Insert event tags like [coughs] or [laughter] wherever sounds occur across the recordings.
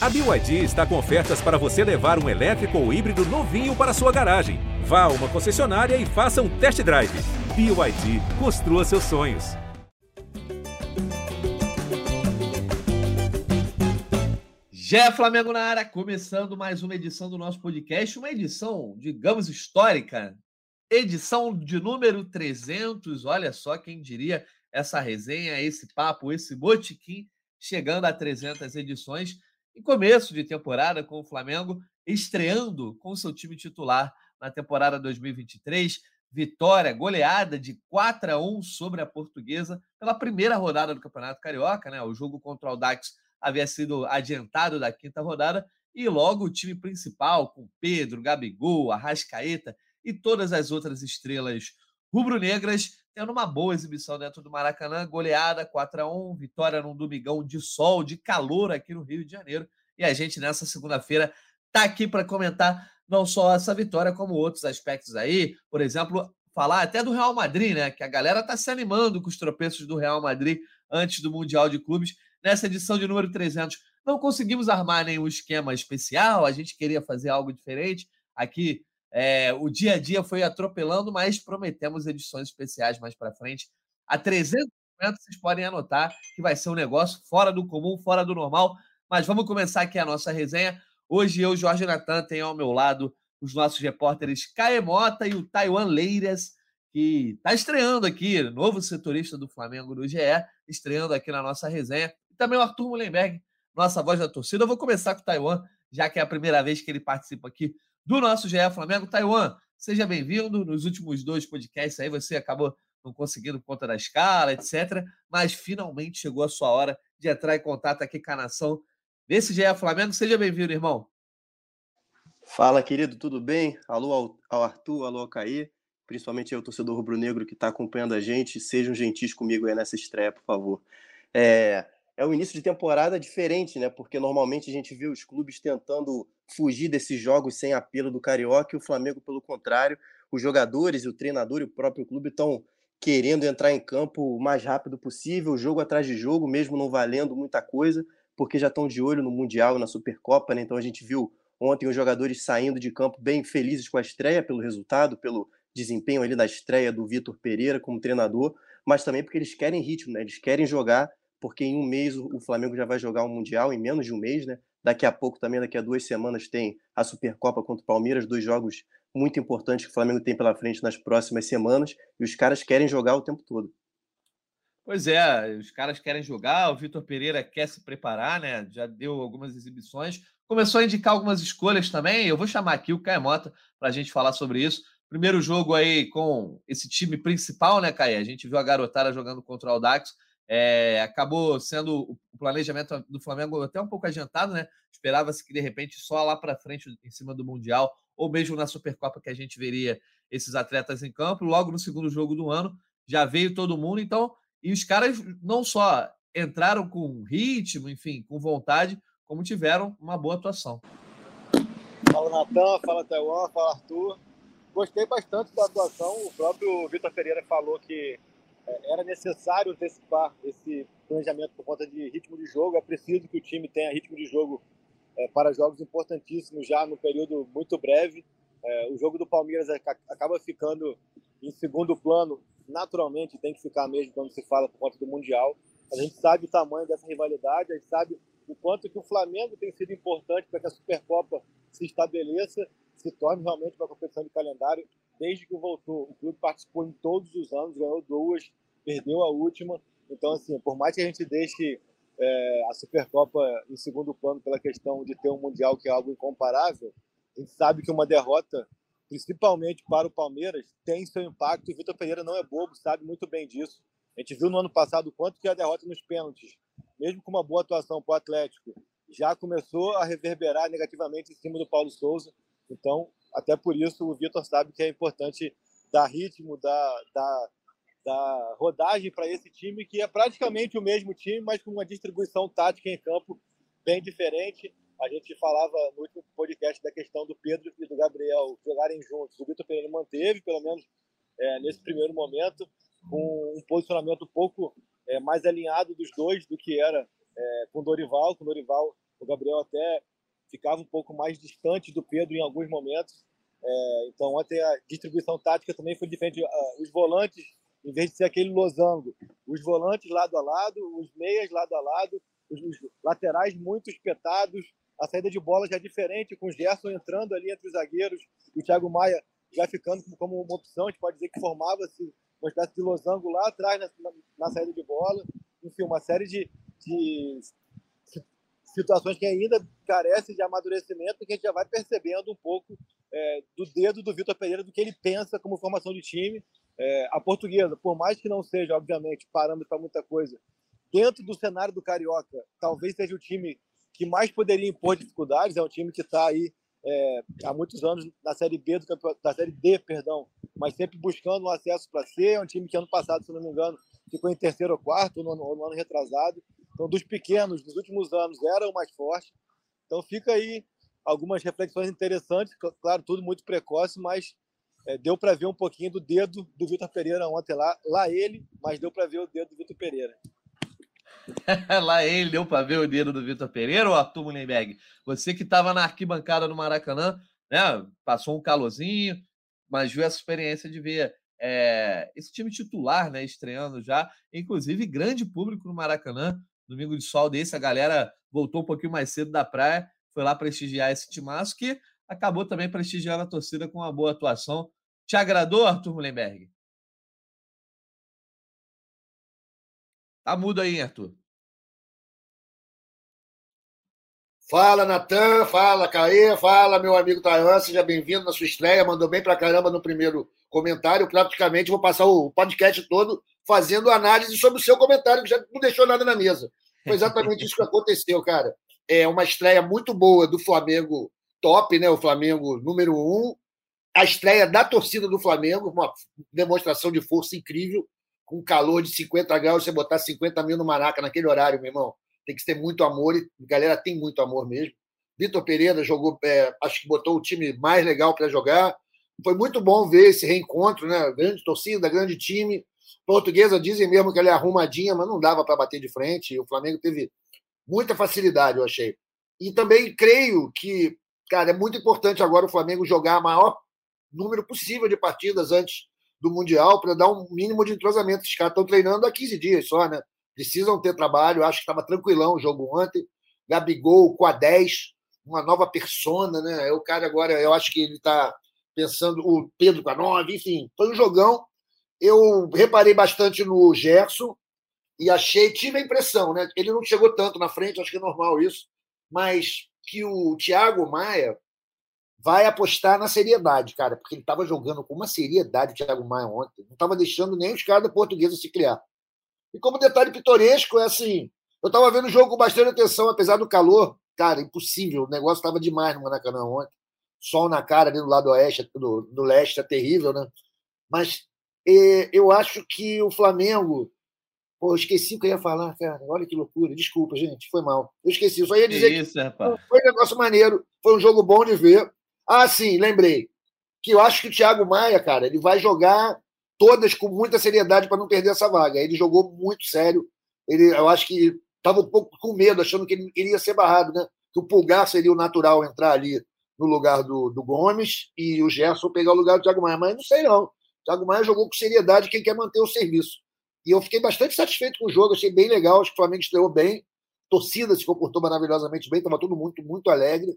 A BYD está com ofertas para você levar um elétrico ou híbrido novinho para sua garagem. Vá a uma concessionária e faça um test drive. BYD, construa seus sonhos. Jé Flamengo na área, começando mais uma edição do nosso podcast, uma edição, digamos, histórica. Edição de número 300, olha só quem diria essa resenha, esse papo, esse botiquim, chegando a 300 edições em começo de temporada com o Flamengo estreando com seu time titular na temporada 2023. Vitória, goleada de 4 a 1 sobre a Portuguesa pela primeira rodada do Campeonato Carioca, né? O jogo contra o Dax havia sido adiantado da quinta rodada e logo o time principal com Pedro, Gabigol, Arrascaeta e todas as outras estrelas rubro-negras tendo uma boa exibição dentro do Maracanã, goleada 4 a 1 vitória num domingão de sol, de calor aqui no Rio de Janeiro. E a gente nessa segunda-feira tá aqui para comentar não só essa vitória, como outros aspectos aí. Por exemplo, falar até do Real Madrid, né? Que a galera tá se animando com os tropeços do Real Madrid antes do Mundial de Clubes. Nessa edição de número 300, não conseguimos armar nenhum esquema especial, a gente queria fazer algo diferente. Aqui é, o dia a dia foi atropelando, mas prometemos edições especiais mais para frente. A 300 vocês podem anotar que vai ser um negócio fora do comum, fora do normal. Mas vamos começar aqui a nossa resenha. Hoje eu, Jorge Natan, tenho ao meu lado os nossos repórteres Caemota e o Taiwan Leiras, que está estreando aqui, novo setorista do Flamengo do GE, estreando aqui na nossa resenha. E também o Arthur Mullenberg, nossa voz da torcida. Eu vou começar com o Taiwan, já que é a primeira vez que ele participa aqui do nosso GE Flamengo. Taiwan, seja bem-vindo. Nos últimos dois podcasts aí você acabou não conseguindo conta da escala, etc. Mas finalmente chegou a sua hora de entrar em contato aqui com a nação desse GE Flamengo. Seja bem-vindo, irmão. Fala, querido, tudo bem? Alô ao Arthur, alô ao Caí, principalmente ao torcedor rubro-negro que está acompanhando a gente. Sejam gentis comigo aí nessa estreia, por favor. É, é um início de temporada diferente, né? Porque normalmente a gente vê os clubes tentando fugir desses jogos sem apelo do Carioca e o Flamengo, pelo contrário, os jogadores, o treinador e o próprio clube estão querendo entrar em campo o mais rápido possível, jogo atrás de jogo, mesmo não valendo muita coisa, porque já estão de olho no Mundial e na Supercopa, né? Então a gente viu ontem os jogadores saindo de campo bem felizes com a estreia, pelo resultado, pelo desempenho ali da estreia do Vitor Pereira como treinador, mas também porque eles querem ritmo, né? Eles querem jogar porque em um mês o Flamengo já vai jogar o um Mundial, em menos de um mês, né? Daqui a pouco também, daqui a duas semanas, tem a Supercopa contra o Palmeiras, dois jogos muito importantes que o Flamengo tem pela frente nas próximas semanas, e os caras querem jogar o tempo todo. Pois é, os caras querem jogar, o Vitor Pereira quer se preparar, né? Já deu algumas exibições, começou a indicar algumas escolhas também. Eu vou chamar aqui o Caio Mota para a gente falar sobre isso. Primeiro jogo aí com esse time principal, né, Caio? A gente viu a garotada jogando contra o Audax é, acabou sendo o planejamento do Flamengo até um pouco adiantado, né? Esperava-se que de repente só lá para frente, em cima do Mundial, ou mesmo na Supercopa, que a gente veria esses atletas em campo. Logo no segundo jogo do ano, já veio todo mundo. Então, e os caras não só entraram com ritmo, enfim, com vontade, como tiveram uma boa atuação. Fala Natan, fala Teuan, fala Arthur. Gostei bastante da atuação. O próprio Vitor Pereira falou que era necessário antecipar esse planejamento por conta de ritmo de jogo. É preciso que o time tenha ritmo de jogo é, para jogos importantíssimos já no período muito breve. É, o jogo do Palmeiras acaba ficando em segundo plano, naturalmente tem que ficar mesmo quando se fala por conta do Mundial. A gente sabe o tamanho dessa rivalidade, a gente sabe o quanto que o Flamengo tem sido importante para que a Supercopa se estabeleça, se torne realmente uma competição de calendário desde que voltou. O clube participou em todos os anos, ganhou duas, perdeu a última. Então, assim, por mais que a gente deixe é, a Supercopa em segundo plano pela questão de ter um Mundial que é algo incomparável, a gente sabe que uma derrota, principalmente para o Palmeiras, tem seu impacto. E o Vitor Pereira não é bobo, sabe muito bem disso. A gente viu no ano passado quanto que a derrota nos pênaltis, mesmo com uma boa atuação para o Atlético, já começou a reverberar negativamente em cima do Paulo Souza. Então, até por isso, o Vitor sabe que é importante dar ritmo, dar, dar, dar rodagem para esse time, que é praticamente o mesmo time, mas com uma distribuição tática em campo bem diferente. A gente falava no último podcast da questão do Pedro e do Gabriel jogarem juntos. O Vitor Pereira manteve, pelo menos é, nesse primeiro momento, com um posicionamento um pouco é, mais alinhado dos dois do que era é, com o Dorival, com o Dorival O Gabriel até ficava um pouco mais distante do Pedro em alguns momentos. É, então, ontem a distribuição tática também foi diferente. Os volantes, em vez de ser aquele losango, os volantes lado a lado, os meias lado a lado, os, laterais muito espetados, a saída de bola já é diferente, com o Gerson entrando ali entre os zagueiros, o Thiago Maia já ficando como uma opção, a gente pode dizer que formava-se uma espécie de losango lá atrás na, na, na saída de bola. Enfim, uma série de, de situações que ainda carecem de amadurecimento, que a gente já vai percebendo um pouco é, do dedo do Vitor Pereira, do que ele pensa como formação de time. É, a portuguesa, por mais que não seja, obviamente, parâmetro para muita coisa, dentro do cenário do Carioca, talvez seja o time que mais poderia impor dificuldades. É um time que está aí é, há muitos anos na Série B do da Série D, perdão, mas sempre buscando um acesso para C. É um time que ano passado, se não me engano, ficou em terceiro ou quarto, no, no, no ano retrasado. Então, dos pequenos, nos últimos anos, era o mais forte. Então, fica aí algumas reflexões interessantes, claro, tudo muito precoce, mas é, deu para ver um pouquinho do dedo do Vitor Pereira ontem lá, lá ele, mas deu para ver o dedo do Vitor Pereira. [laughs] Lá ele deu para ver o dedo do Vitor Pereira ou Arthur Mullenberg? Você que estava na arquibancada no Maracanã, né? Passou um calorzinho, mas viu essa experiência de ver é, esse time titular, né? Estreando já, inclusive grande público no Maracanã. Domingo de sol desse, a galera voltou um pouquinho mais cedo da praia, foi lá prestigiar esse timaço que acabou também prestigiando a torcida com uma boa atuação. Te agradou, Arthur Mullenberg? Tá mudo aí, Arthur. Fala, Natan, fala, Caê, fala, meu amigo Tayan, seja bem-vindo na sua estreia, mandou bem pra caramba no primeiro comentário, praticamente vou passar o podcast todo fazendo análise sobre o seu comentário, que já não deixou nada na mesa. Foi exatamente isso que [laughs] aconteceu, cara. É uma estreia muito boa do Flamengo top, né? O Flamengo número um. A estreia da torcida do Flamengo, uma demonstração de força incrível com calor de 50 graus, você botar 50 mil no Maraca naquele horário, meu irmão, tem que ter muito amor, e a galera tem muito amor mesmo. Vitor Pereira jogou, é, acho que botou o time mais legal para jogar. Foi muito bom ver esse reencontro, né? Grande torcida, grande time. Portuguesa dizem mesmo que ela é arrumadinha, mas não dava para bater de frente. E o Flamengo teve muita facilidade, eu achei. E também creio que, cara, é muito importante agora o Flamengo jogar o maior número possível de partidas antes do Mundial para dar um mínimo de entrosamento. Os caras estão treinando há 15 dias só, né? Precisam ter trabalho. Acho que estava tranquilão o jogo ontem. Gabigol com a 10, uma nova persona, né? É o cara agora, eu acho que ele está pensando, o Pedro com a 9, enfim, foi um jogão. Eu reparei bastante no Gerson e achei, tive a impressão, né? Ele não chegou tanto na frente, acho que é normal isso, mas que o Thiago Maia vai apostar na seriedade, cara, porque ele estava jogando com uma seriedade o Thiago Maia ontem, não estava deixando nem os caras da portuguesa se criar. E como detalhe pitoresco, é assim, eu estava vendo o jogo com bastante atenção, apesar do calor, cara, impossível, o negócio estava demais no Maracanã ontem, sol na cara ali do lado oeste, do, do leste, é terrível, né? Mas é, eu acho que o Flamengo Pô, esqueci o que eu ia falar, cara. Olha que loucura. Desculpa, gente. Foi mal. Eu esqueci. Eu só ia dizer que, isso, que foi um negócio maneiro. Foi um jogo bom de ver. Ah, sim, lembrei. Que eu acho que o Thiago Maia, cara, ele vai jogar todas com muita seriedade para não perder essa vaga. Ele jogou muito sério. Ele, eu acho que estava um pouco com medo, achando que ele iria ser barrado, né? Que o Pulgar seria o natural entrar ali no lugar do, do Gomes e o Gerson pegar o lugar do Thiago Maia. Mas não sei, não. O Thiago Maia jogou com seriedade quem quer manter o serviço. E eu fiquei bastante satisfeito com o jogo, achei bem legal. Acho que o Flamengo estreou bem. A torcida se comportou maravilhosamente bem, estava todo muito, muito alegre.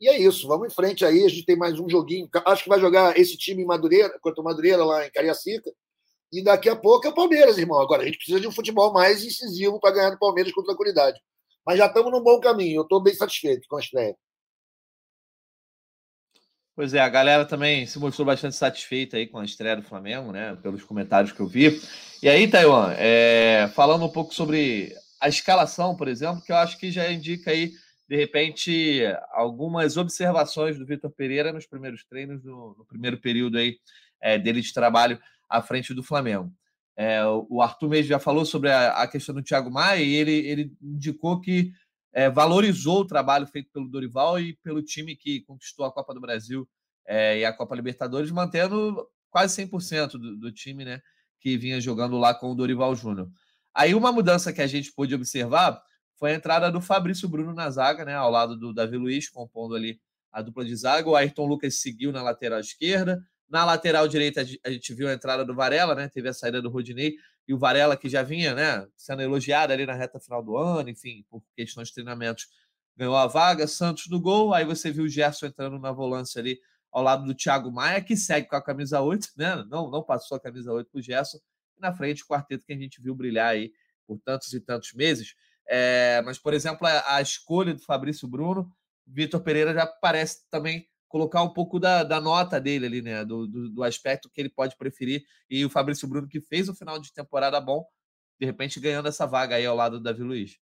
E é isso, vamos em frente aí. A gente tem mais um joguinho. Acho que vai jogar esse time em Madureira, contra o Madureira lá em Cariacica. E daqui a pouco é o Palmeiras, irmão. Agora a gente precisa de um futebol mais incisivo para ganhar no Palmeiras com tranquilidade. Mas já estamos num bom caminho. Eu estou bem satisfeito com a estreia. Pois é, a galera também se mostrou bastante satisfeita aí com a estreia do Flamengo, né? Pelos comentários que eu vi. E aí, Taiwan, é, falando um pouco sobre a escalação, por exemplo, que eu acho que já indica aí de repente, algumas observações do Vitor Pereira nos primeiros treinos, no, no primeiro período aí, é, dele de trabalho à frente do Flamengo. É, o Arthur mesmo já falou sobre a, a, questão do Thiago Maia e ele, ele indicou que é, valorizou o trabalho feito pelo Dorival e pelo time que conquistou a Copa do Brasil é, e a Copa Libertadores, mantendo quase 100% do, do time né, que vinha jogando lá com o Dorival Júnior. Aí uma mudança que a gente pôde observar foi a entrada do Fabrício Bruno na zaga, né, ao lado do Davi Luiz, compondo ali a dupla de zaga. O Ayrton Lucas seguiu na lateral esquerda. Na lateral direita, a gente viu a entrada do Varela, né? Teve a saída do Rodinei e o Varela, que já vinha né, sendo elogiado ali na reta final do ano, enfim, por questões de treinamentos, ganhou a vaga. Santos no gol. Aí você viu o Gerson entrando na volância ali ao lado do Thiago Maia, que segue com a camisa 8, né? Não, não passou a camisa 8 para o Gerson. E na frente, o quarteto que a gente viu brilhar aí por tantos e tantos meses. É, mas, por exemplo, a, a, escolha do Fabrício Bruno, Vitor Pereira já parece também colocar um pouco da, da nota dele ali, né? Do, do, do, aspecto que ele pode preferir. E o Fabrício Bruno, que fez o final de temporada bom, de repente ganhando essa vaga aí ao lado do Davi Luiz.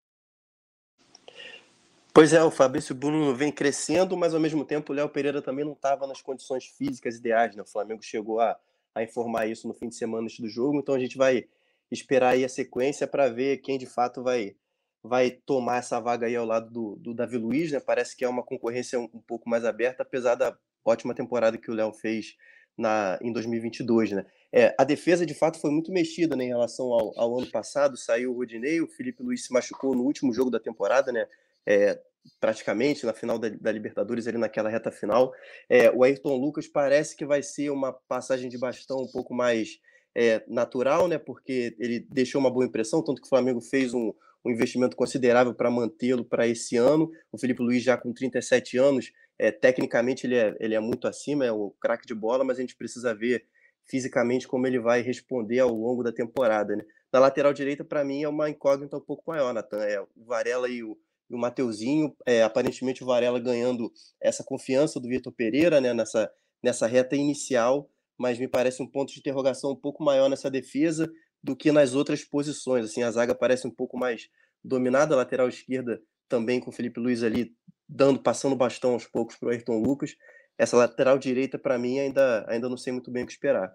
Pois é, o Fabrício Bruno vem crescendo, mas ao mesmo tempo o Léo Pereira também não estava nas condições físicas ideais, né? O Flamengo chegou a, a informar isso no fim de semana antes do jogo, então a gente vai esperar aí a sequência para ver quem de fato vai vai tomar essa vaga aí ao lado do, do Davi Luiz, né? Parece que é uma concorrência um, um pouco mais aberta, apesar da ótima temporada que o Léo fez na, em 2022, né? É, a defesa, de fato, foi muito mexida né, em relação ao, ao, ano passado. Saiu o Rodinei, o Felipe Luiz se machucou no último jogo da temporada, né? É, praticamente na final da, da, Libertadores, ali naquela reta final. É, o Ayrton Lucas parece que vai ser uma passagem de bastão um pouco mais é, natural, né? Porque ele deixou uma boa impressão, tanto que o Flamengo fez um, um investimento considerável para mantê-lo para esse ano. O Felipe Luiz, já com 37 anos, é, tecnicamente ele é, ele é muito acima, é o craque de bola, mas a gente precisa ver fisicamente como ele vai responder ao longo da temporada. Né? Na lateral direita, para mim, é uma incógnita um pouco maior, Natan. É o Varela e o, e o Mateuzinho, é, aparentemente o Varela ganhando essa confiança do Vitor Pereira né, nessa, nessa reta inicial, mas me parece um ponto de interrogação um pouco maior nessa defesa do que nas outras posições. Assim, a zaga parece um pouco mais dominada, a lateral esquerda também com o Felipe Luiz ali dando, passando bastão aos poucos para o Ayrton Lucas. Essa lateral direita, para mim, ainda, ainda não sei muito bem o que esperar.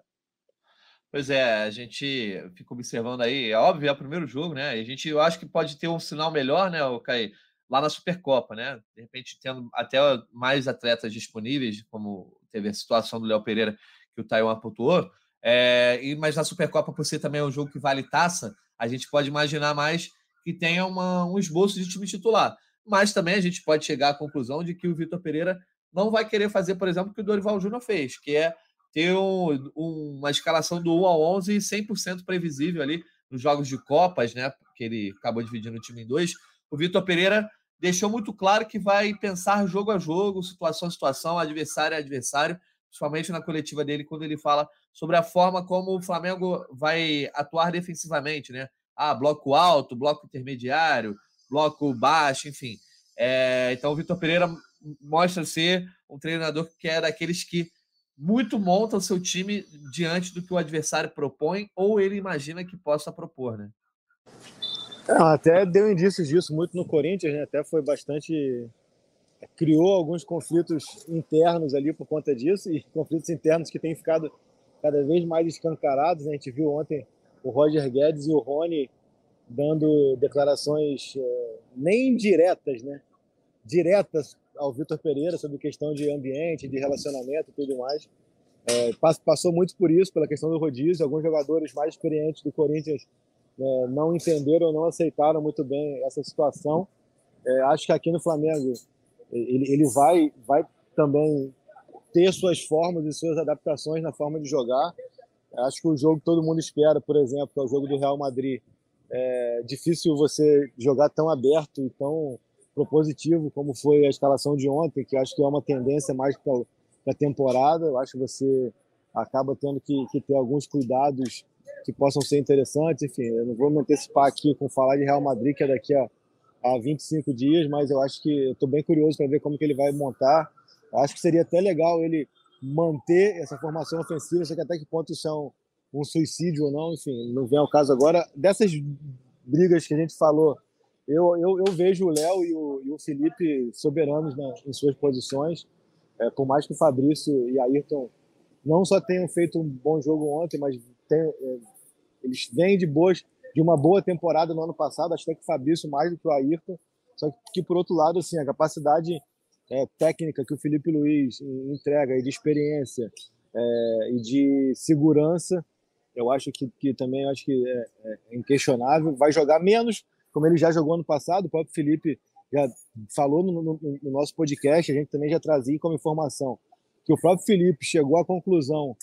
Pois é, a gente fica observando aí, é óbvio, é o primeiro jogo, né? a gente, eu acho que pode ter um sinal melhor, né, o Caí, lá na Supercopa, né? De repente, tendo até mais atletas disponíveis, como teve a situação do Léo Pereira, que o Taiwan pontuou, é, e, mas na Supercopa, por ser também um jogo que vale taça, a gente pode imaginar mais que tenha uma, um esboço de time titular. Mas também a gente pode chegar à conclusão de que o Vitor Pereira não vai querer fazer, por exemplo, o que o Dorival Júnior fez, que é ter um, um, uma escalação do 1 ao 11 100% previsível ali nos jogos de Copas, né? Porque ele acabou dividindo o time em dois. O Vitor Pereira deixou muito claro que vai pensar jogo a jogo, situação a situação, adversário a adversário, principalmente na coletiva dele, quando ele fala sobre a forma como o Flamengo vai atuar defensivamente, né? Ah, bloco alto, bloco intermediário, bloco baixo, enfim. É, então o Vitor Pereira mostra ser um treinador que é daqueles que muito monta o seu time diante do que o adversário propõe ou ele imagina que possa propor, né? É, até deu indícios disso muito no Corinthians, né? Até foi bastante criou alguns conflitos internos ali por conta disso e conflitos internos que têm ficado cada vez mais escancarados. Né? A gente viu ontem o Roger Guedes e o Rony dando declarações é, nem diretas, né? diretas ao Vitor Pereira sobre questão de ambiente, de relacionamento e tudo mais. É, passou muito por isso, pela questão do rodízio. Alguns jogadores mais experientes do Corinthians é, não entenderam, não aceitaram muito bem essa situação. É, acho que aqui no Flamengo ele, ele vai, vai também ter suas formas e suas adaptações na forma de jogar. Acho que o jogo que todo mundo espera, por exemplo, é o jogo do Real Madrid. É difícil você jogar tão aberto e tão propositivo como foi a escalação de ontem, que acho que é uma tendência mais para a temporada. Eu acho que você acaba tendo que, que, ter alguns cuidados que possam ser interessantes. Enfim, eu não vou me antecipar aqui com falar de Real Madrid, que é daqui a há 25 dias, mas eu acho que estou bem curioso para ver como que ele vai montar. Eu acho que seria até legal ele manter essa formação ofensiva, sei que até que ponto isso é um, um suicídio ou não, enfim, não vem ao caso agora. Dessas brigas que a gente falou, eu, eu, eu vejo o Léo e o, e o Felipe soberanos em suas posições, é, por mais que o Fabrício e Ayrton não só tenham feito um bom jogo ontem, mas tem, é, eles vêm de boas de uma boa temporada no ano passado, acho até que o Fabrício mais do que o Ayrton, só que por outro lado, assim, a capacidade é, técnica que o Felipe Luiz entrega e de experiência é, e de segurança, eu acho que, que também acho que é, é inquestionável. Vai jogar menos, como ele já jogou ano passado, o próprio Felipe já falou no, no, no nosso podcast, a gente também já trazia como informação que o próprio Felipe chegou à conclusão,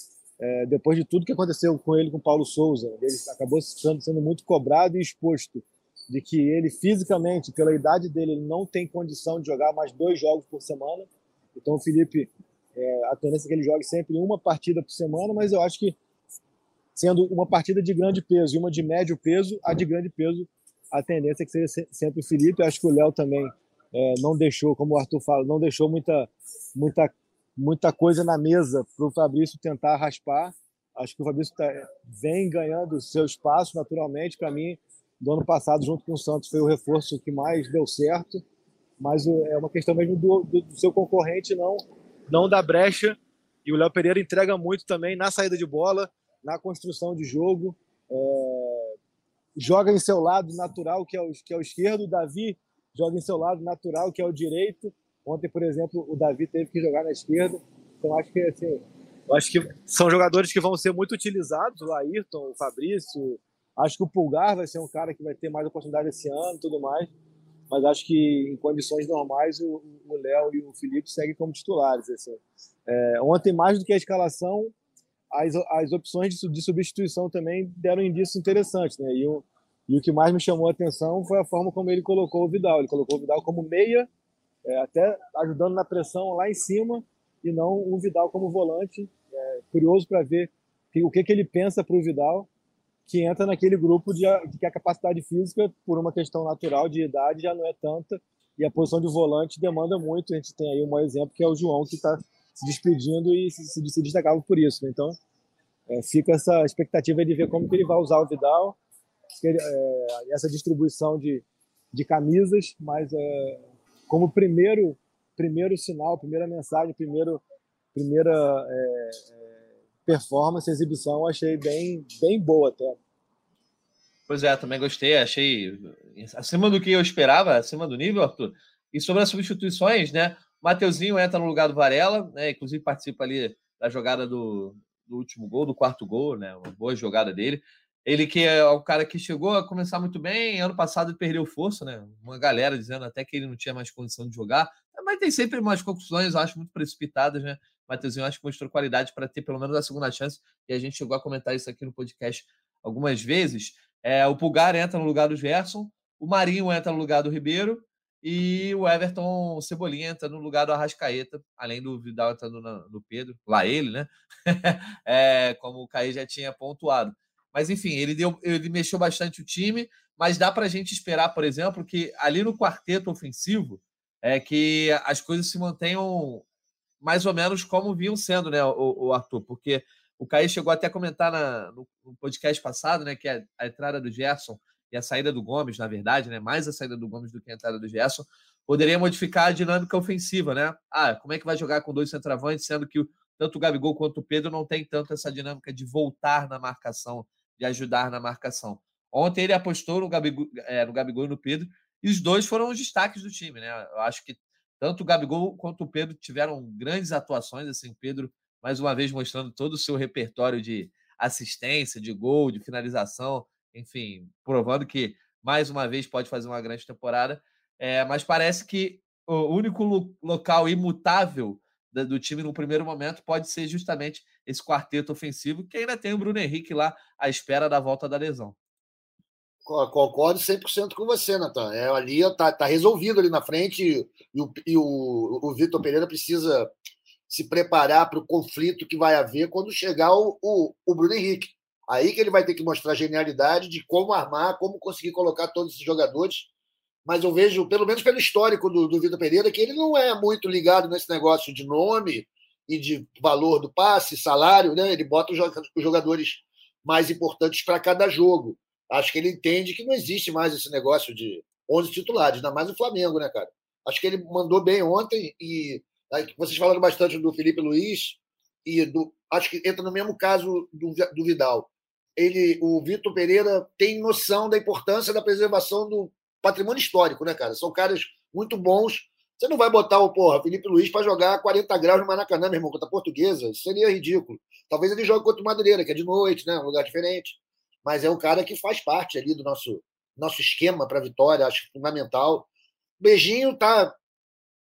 é, depois de tudo que aconteceu com ele, com Paulo Souza, ele acabou sendo, muito cobrado e exposto de que ele fisicamente, pela idade dele, ele não tem condição de jogar mais dois jogos por semana. Então o Felipe, é, a tendência é que ele jogue sempre uma partida por semana, mas eu acho que sendo uma partida de grande peso e uma de médio peso, a de grande peso, a tendência é que seja sempre o Felipe. Eu acho que o Léo também é, não deixou, como o Arthur fala, não deixou muita, muita, muita coisa na mesa para o Fabrício tentar raspar. Acho que o Fabrício tá, vem ganhando seu espaço naturalmente. Para mim, do ano passado, junto com o Santos, foi o reforço que mais deu certo. Mas é uma questão mesmo do, do, do seu concorrente não, não da brecha. E o Léo Pereira entrega muito também na saída de bola, na construção de jogo. É, joga em seu lado natural, que é, o, que é o esquerdo. O Davi joga em seu lado natural, que é o direito. Ontem, por exemplo, o Davi teve que jogar na esquerda. Então, acho que assim, acho que são jogadores que vão ser muito utilizados. O Ayrton, o Fabrício, Acho que o Pulgar vai ser um cara que vai ter mais oportunidade esse ano tudo mais. Mas acho que em condições normais o Léo e o Felipe seguem como titulares. Assim. É, ontem, mais do que a escalação, as, as opções de, de substituição também deram indícios interessantes. Né? E, o, e o que mais me chamou a atenção foi a forma como ele colocou o Vidal. Ele colocou o Vidal como meia, é, até ajudando na pressão lá em cima, e não o Vidal como volante. É, curioso para ver o que, que ele pensa para o Vidal que entra naquele grupo de, que a capacidade física, por uma questão natural de idade, já não é tanta, e a posição de volante demanda muito. A gente tem aí um exemplo que é o João, que está se despedindo e se, se, se destacava por isso. Então, é, fica essa expectativa de ver como que ele vai usar o Vidal, ele, é, essa distribuição de, de camisas, mas é, como primeiro primeiro sinal, primeira mensagem, primeiro, primeira é, é performance, exibição, achei bem, bem boa até. Pois é, também gostei, achei acima do que eu esperava, acima do nível, Arthur. E sobre as substituições, né? O Mateuzinho entra no lugar do Varela, né? Inclusive participa ali da jogada do, do último gol, do quarto gol, né? Uma boa jogada dele. Ele que é o cara que chegou a começar muito bem, ano passado perdeu força, né? Uma galera dizendo até que ele não tinha mais condição de jogar, mas tem sempre umas conclusões, acho, muito precipitadas, né? Mateuzinho acho que mostrou qualidade para ter pelo menos a segunda chance, e a gente chegou a comentar isso aqui no podcast algumas vezes. É, o Pulgar entra no lugar do Gerson, o Marinho entra no lugar do Ribeiro e o Everton Cebolinha entra no lugar do Arrascaeta, além do Vidal entrando no Pedro, lá ele, né? [laughs] é, como o Caí já tinha pontuado. Mas enfim, ele, deu, ele mexeu bastante o time, mas dá para a gente esperar, por exemplo, que ali no quarteto ofensivo é que as coisas se mantenham mais ou menos como vinham sendo, né, o, o Arthur? Porque o Caí chegou até a comentar na, no, no, podcast passado, né, que a, a, entrada do Gerson e a saída do Gomes, na verdade, né, mais a saída do Gomes do que a entrada do Gerson, poderia modificar a dinâmica ofensiva, né? Ah, como é que vai jogar com dois centroavantes, sendo que tanto o Gabigol quanto o Pedro não tem tanto essa dinâmica de voltar na marcação, de ajudar na marcação. Ontem ele apostou no Gabigol, é, no Gabigol e no Pedro, e os dois foram os destaques do time, né? Eu acho que tanto o Gabigol quanto o Pedro tiveram grandes atuações. Assim, Pedro, mais uma vez, mostrando todo o seu repertório de assistência, de gol, de finalização, enfim, provando que mais uma vez pode fazer uma grande temporada. É, mas parece que o único local imutável do time no primeiro momento pode ser justamente esse quarteto ofensivo, que ainda tem o Bruno Henrique lá à espera da volta da lesão. Concordo 100% com você, Natan. É, ali está tá resolvido ali na frente e o, e o, o Vitor Pereira precisa se preparar para o conflito que vai haver quando chegar o, o, o, Bruno Henrique. Aí que ele vai ter que mostrar a genialidade de como armar, como conseguir colocar todos esses jogadores. Mas eu vejo, pelo menos pelo histórico do, do Vitor Pereira, que ele não é muito ligado nesse negócio de nome e de valor do passe, salário, né? Ele bota os jogadores mais importantes para cada jogo acho que ele entende que não existe mais esse negócio de 11 titulares, ainda mais o Flamengo, né, cara? Acho que ele mandou bem ontem e vocês falaram bastante do Felipe Luiz e do acho que entra no mesmo caso do, do Vidal. Ele, o Vitor Pereira tem noção da importância da preservação do patrimônio histórico, né, cara? São caras muito bons. Você não vai botar o porra, Felipe Luiz para jogar 40 graus no Maracanã, meu irmão, contra a Portuguesa. Isso seria ridículo. Talvez ele jogue contra o Madureira, que é de noite, né? Um lugar diferente mas é um cara que faz parte ali do nosso, nosso esquema para vitória, acho fundamental. Beijinho está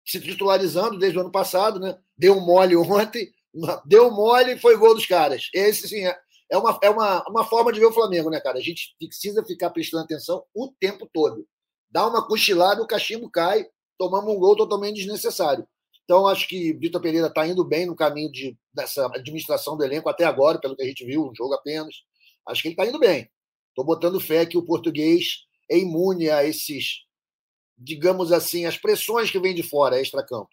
se titularizando desde o ano passado, né? Deu mole ontem, [laughs] deu mole e foi gol dos caras. Esse, sim, é, é, uma, é uma, uma forma de ver o Flamengo, né, cara? A gente precisa ficar prestando atenção o tempo todo. Dá uma cochilada, o cachimbo cai, tomamos um gol totalmente desnecessário. Então, acho que Vitor Pereira está indo bem no caminho de, dessa administração do elenco até agora, pelo que a gente viu, um jogo apenas. Acho que ele está indo bem. Estou botando fé que o português é imune a esses, digamos assim, as pressões que vêm de fora, extra-campo.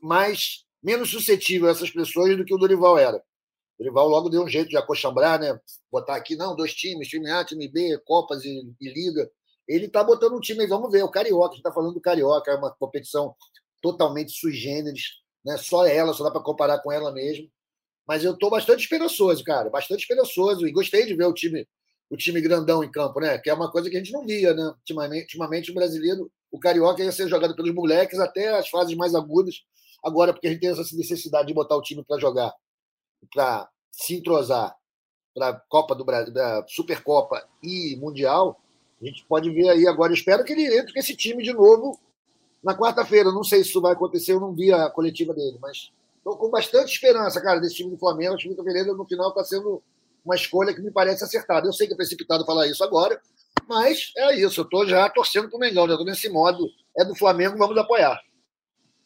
Mais, menos suscetível a essas pressões do que o Dorival era. O Dorival logo deu um jeito de acochambrar, né? Botar aqui, não, dois times, time A, time B, Copas e, e Liga. Ele está botando um time, vamos ver, o Carioca, a gente está falando do Carioca, é uma competição totalmente sui generis, né? só ela, só dá para comparar com ela mesmo. Mas eu estou bastante esperançoso, cara, bastante esperançoso. E gostei de ver o time o time grandão em campo, né? Que é uma coisa que a gente não via, né? Ultimamente, ultimamente o brasileiro, o carioca ia ser jogado pelos moleques até as fases mais agudas. Agora, porque a gente tem essa necessidade de botar o time para jogar, para se entrosar para Copa do Brasil, da Supercopa e Mundial, a gente pode ver aí agora. espero que ele entre com esse time de novo na quarta-feira. Não sei se isso vai acontecer, eu não vi a coletiva dele, mas estou com bastante esperança, cara, desse time do Flamengo. O time do Pereira, no final, está sendo uma escolha que me parece acertada. Eu sei que é precipitado falar isso agora, mas é isso. Eu estou já torcendo para o Mengão, já estou nesse modo. É do Flamengo, vamos apoiar.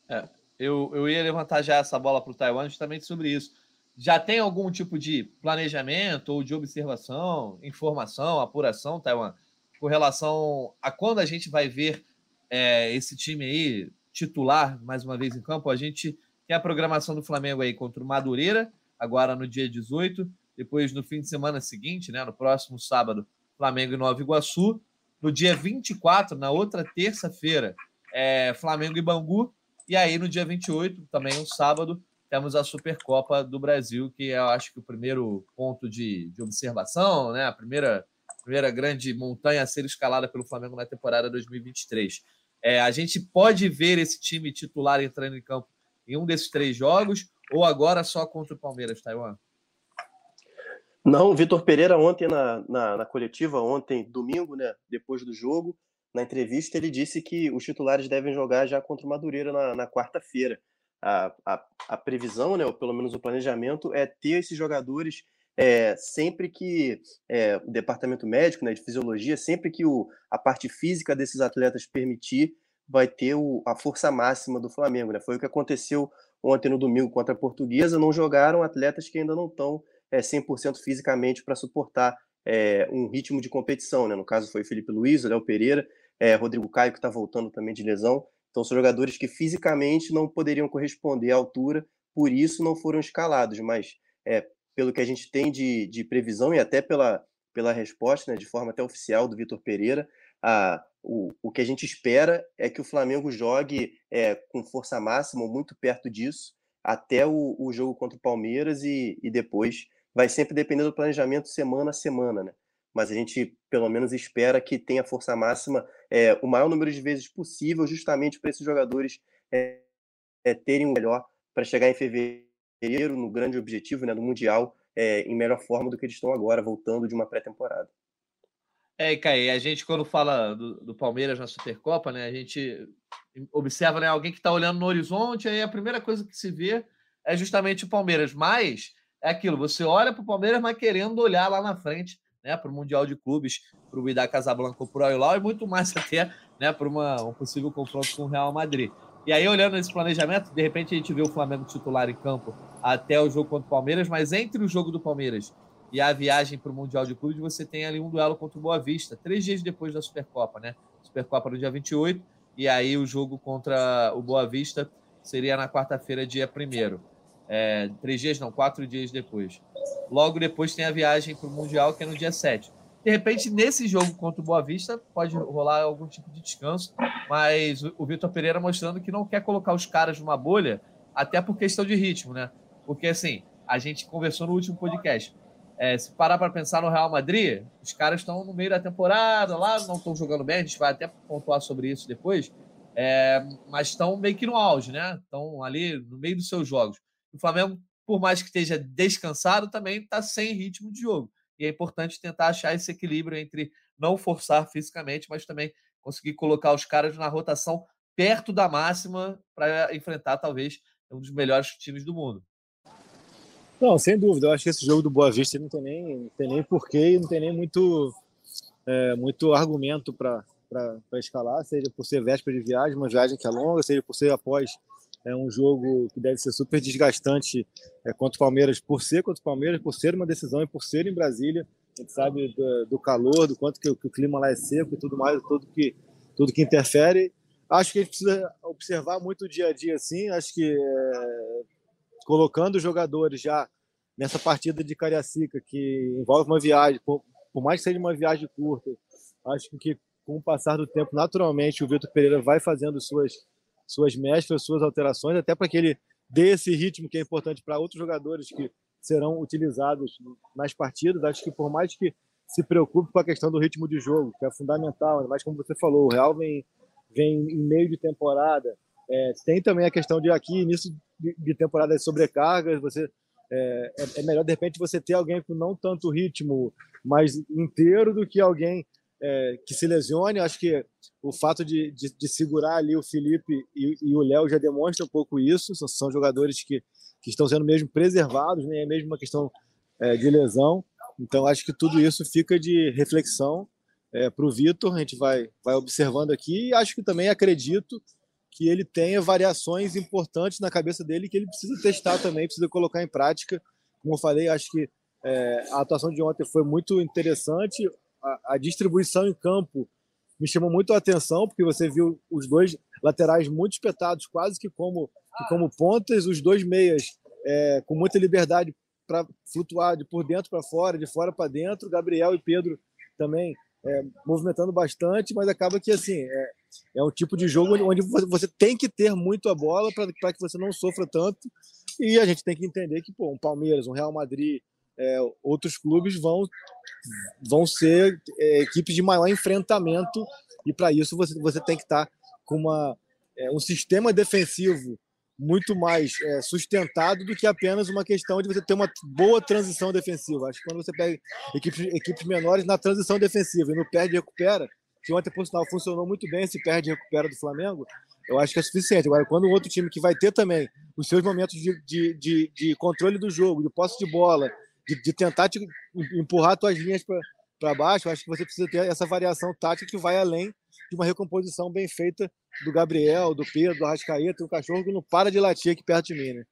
É, eu, eu ia levantar já essa bola para o Taiwan justamente sobre isso. Já tem algum tipo de planejamento ou de observação, informação, apuração, Taiwan, com relação a quando a gente vai ver é, esse time aí titular mais uma vez em campo. A gente tem a programação do Flamengo aí contra o Madureira, agora no dia 18. Depois, no fim de semana seguinte, né, no próximo sábado, Flamengo e Nova Iguaçu. No dia 24, na outra terça-feira, é Flamengo e Bangu. E aí, no dia 28, também um sábado, temos a Supercopa do Brasil, que eu acho que o primeiro ponto de, de observação, né? a primeira, primeira grande montanha a ser escalada pelo Flamengo na temporada 2023. É, a gente pode ver esse time titular entrando em campo em um desses três jogos ou agora só contra o Palmeiras, Taiwan? Não, o Vitor Pereira ontem na, na, na, coletiva, ontem, domingo, né, depois do jogo, na entrevista, ele disse que os titulares devem jogar já contra o Madureira na, na quarta-feira. A, a, a, previsão, né, ou pelo menos o planejamento, é ter esses jogadores é, sempre que é, o departamento médico, né, de fisiologia, sempre que o, a parte física desses atletas permitir, vai ter o, a força máxima do Flamengo. Né? Foi o que aconteceu ontem no domingo contra a Portuguesa. Não jogaram atletas que ainda não estão é, 100% fisicamente para suportar é, um ritmo de competição. Né? No caso, foi Felipe Luiz, Léo Pereira, é, Rodrigo Caio, que está voltando também de lesão. Então, são jogadores que fisicamente não poderiam corresponder à altura, por isso não foram escalados. Mas, é, pelo que a gente tem de, de previsão e até pela, pela resposta, né, de forma até oficial do Vitor Pereira, a, o, o que a gente espera é que o Flamengo jogue é, com força máxima, muito perto disso, até o, o jogo contra o Palmeiras e, e depois vai sempre depender do planejamento semana a semana, né? Mas a gente, pelo menos, espera que tenha força máxima é, o maior número de vezes possível, justamente para esses jogadores é, é, terem o melhor para chegar em fevereiro, no grande objetivo né, do Mundial, é, em melhor forma do que eles estão agora, voltando de uma pré-temporada. É, Caí, a gente, quando fala do, do, Palmeiras na Supercopa, né, a gente observa né, alguém que está olhando no horizonte, aí a primeira coisa que se vê é justamente o Palmeiras. Mas é aquilo, você olha para o Palmeiras, mas querendo olhar lá na frente, né, para o Mundial de Clubes, para o Idá Casablanca para o Ailau, e muito mais [laughs] até né, para um possível confronto com o Real Madrid. E aí, olhando esse planejamento, de repente a gente vê o Flamengo titular em campo até o jogo contra o Palmeiras, mas entre o jogo do Palmeiras e a viagem para o Mundial de Clubes, você tem ali um duelo contra o Boa Vista, três dias depois da Supercopa, né? Supercopa no dia 28, e aí o jogo contra o Boa Vista seria na quarta-feira, dia 1 é, três dias, não, quatro dias depois. Logo depois tem a viagem para o Mundial, que é no dia 7. De repente, nesse jogo contra o Boa Vista, pode rolar algum tipo de descanso, mas o Vitor Pereira mostrando que não quer colocar os caras numa bolha, até por questão de ritmo, né? Porque, assim, a gente conversou no último podcast. É, se parar para pensar no Real Madrid, os caras estão no meio da temporada lá, não estão jogando bem, a gente vai até pontuar sobre isso depois, é, mas estão meio que no auge, né? Estão ali no meio dos seus jogos. O Flamengo, por mais que esteja descansado, também está sem ritmo de jogo. E é importante tentar achar esse equilíbrio entre não forçar fisicamente, mas também conseguir colocar os caras na rotação perto da máxima para enfrentar talvez um dos melhores times do mundo. Não, sem dúvida. Eu acho que esse jogo do Boa Vista não tem nem, não tem nem porquê, não tem nem muito, é, muito argumento para escalar, seja por ser véspera de viagem, uma viagem que é longa, seja por ser após é um jogo que deve ser super desgastante é, contra o Palmeiras, por ser contra o Palmeiras, por ser uma decisão e por ser em Brasília. A gente sabe do, do calor, do quanto que, que, o clima lá é seco e tudo mais, tudo que, tudo que interfere. Acho que a gente precisa observar muito o dia a dia, assim. Acho que é, colocando os jogadores já nessa partida de Cariacica, que envolve uma viagem, por, por mais que seja uma viagem curta, acho que com o passar do tempo, naturalmente, o Vitor Pereira vai fazendo suas suas mesclas, suas alterações, até para que ele dê esse ritmo que é importante para outros jogadores que serão utilizados nas partidas. Acho que por mais que se preocupe com a questão do ritmo de jogo, que é fundamental, mas como você falou, o Real vem, vem em meio de temporada. É, tem também a questão de aqui, início de, temporada de sobrecargas, você é, é, é, melhor de repente você ter alguém com não tanto ritmo mais inteiro do que alguém é, que se lesione. Acho que o fato de, de, de segurar ali o Felipe e, e o Léo já demonstra um pouco isso. São, são, jogadores que, que estão sendo mesmo preservados, nem né? é mesmo uma questão é, de lesão. Então, acho que tudo isso fica de reflexão é, para o Vitor. A gente vai, vai observando aqui e acho que também acredito que ele tenha variações importantes na cabeça dele que ele precisa testar também, precisa colocar em prática. Como eu falei, acho que é, a atuação de ontem foi muito interessante a, a distribuição em campo me chamou muito a atenção, porque você viu os dois laterais muito espetados, quase que como, que como pontas, os dois meias é, com muita liberdade para flutuar de por dentro para fora, de fora para dentro. Gabriel e Pedro também é, movimentando bastante, mas acaba que assim é, é um tipo de jogo onde você tem que ter muito a bola para que você não sofra tanto. E a gente tem que entender que pô, um Palmeiras, um Real Madrid, é, outros clubes vão, vão ser é, equipes de maior enfrentamento e para isso você, você tem que estar tá com uma, é, um sistema defensivo muito mais é, sustentado do que apenas uma questão de você ter uma boa transição defensiva. Acho que quando você pega equipes, equipes menores na transição defensiva e no perde e recupera, que ontem, por sinal, funcionou muito bem esse perde e recupera do Flamengo, eu acho que é suficiente. Agora, quando o outro time que vai ter também os seus momentos de, de, de, de controle do jogo, de posse de bola, de, de tentar te empurrar suas linhas para baixo, acho que você precisa ter essa variação tática que vai além de uma recomposição bem feita do Gabriel, do Pedro, do Arrascaeta, um cachorro que não para de latir aqui perto de mim, né?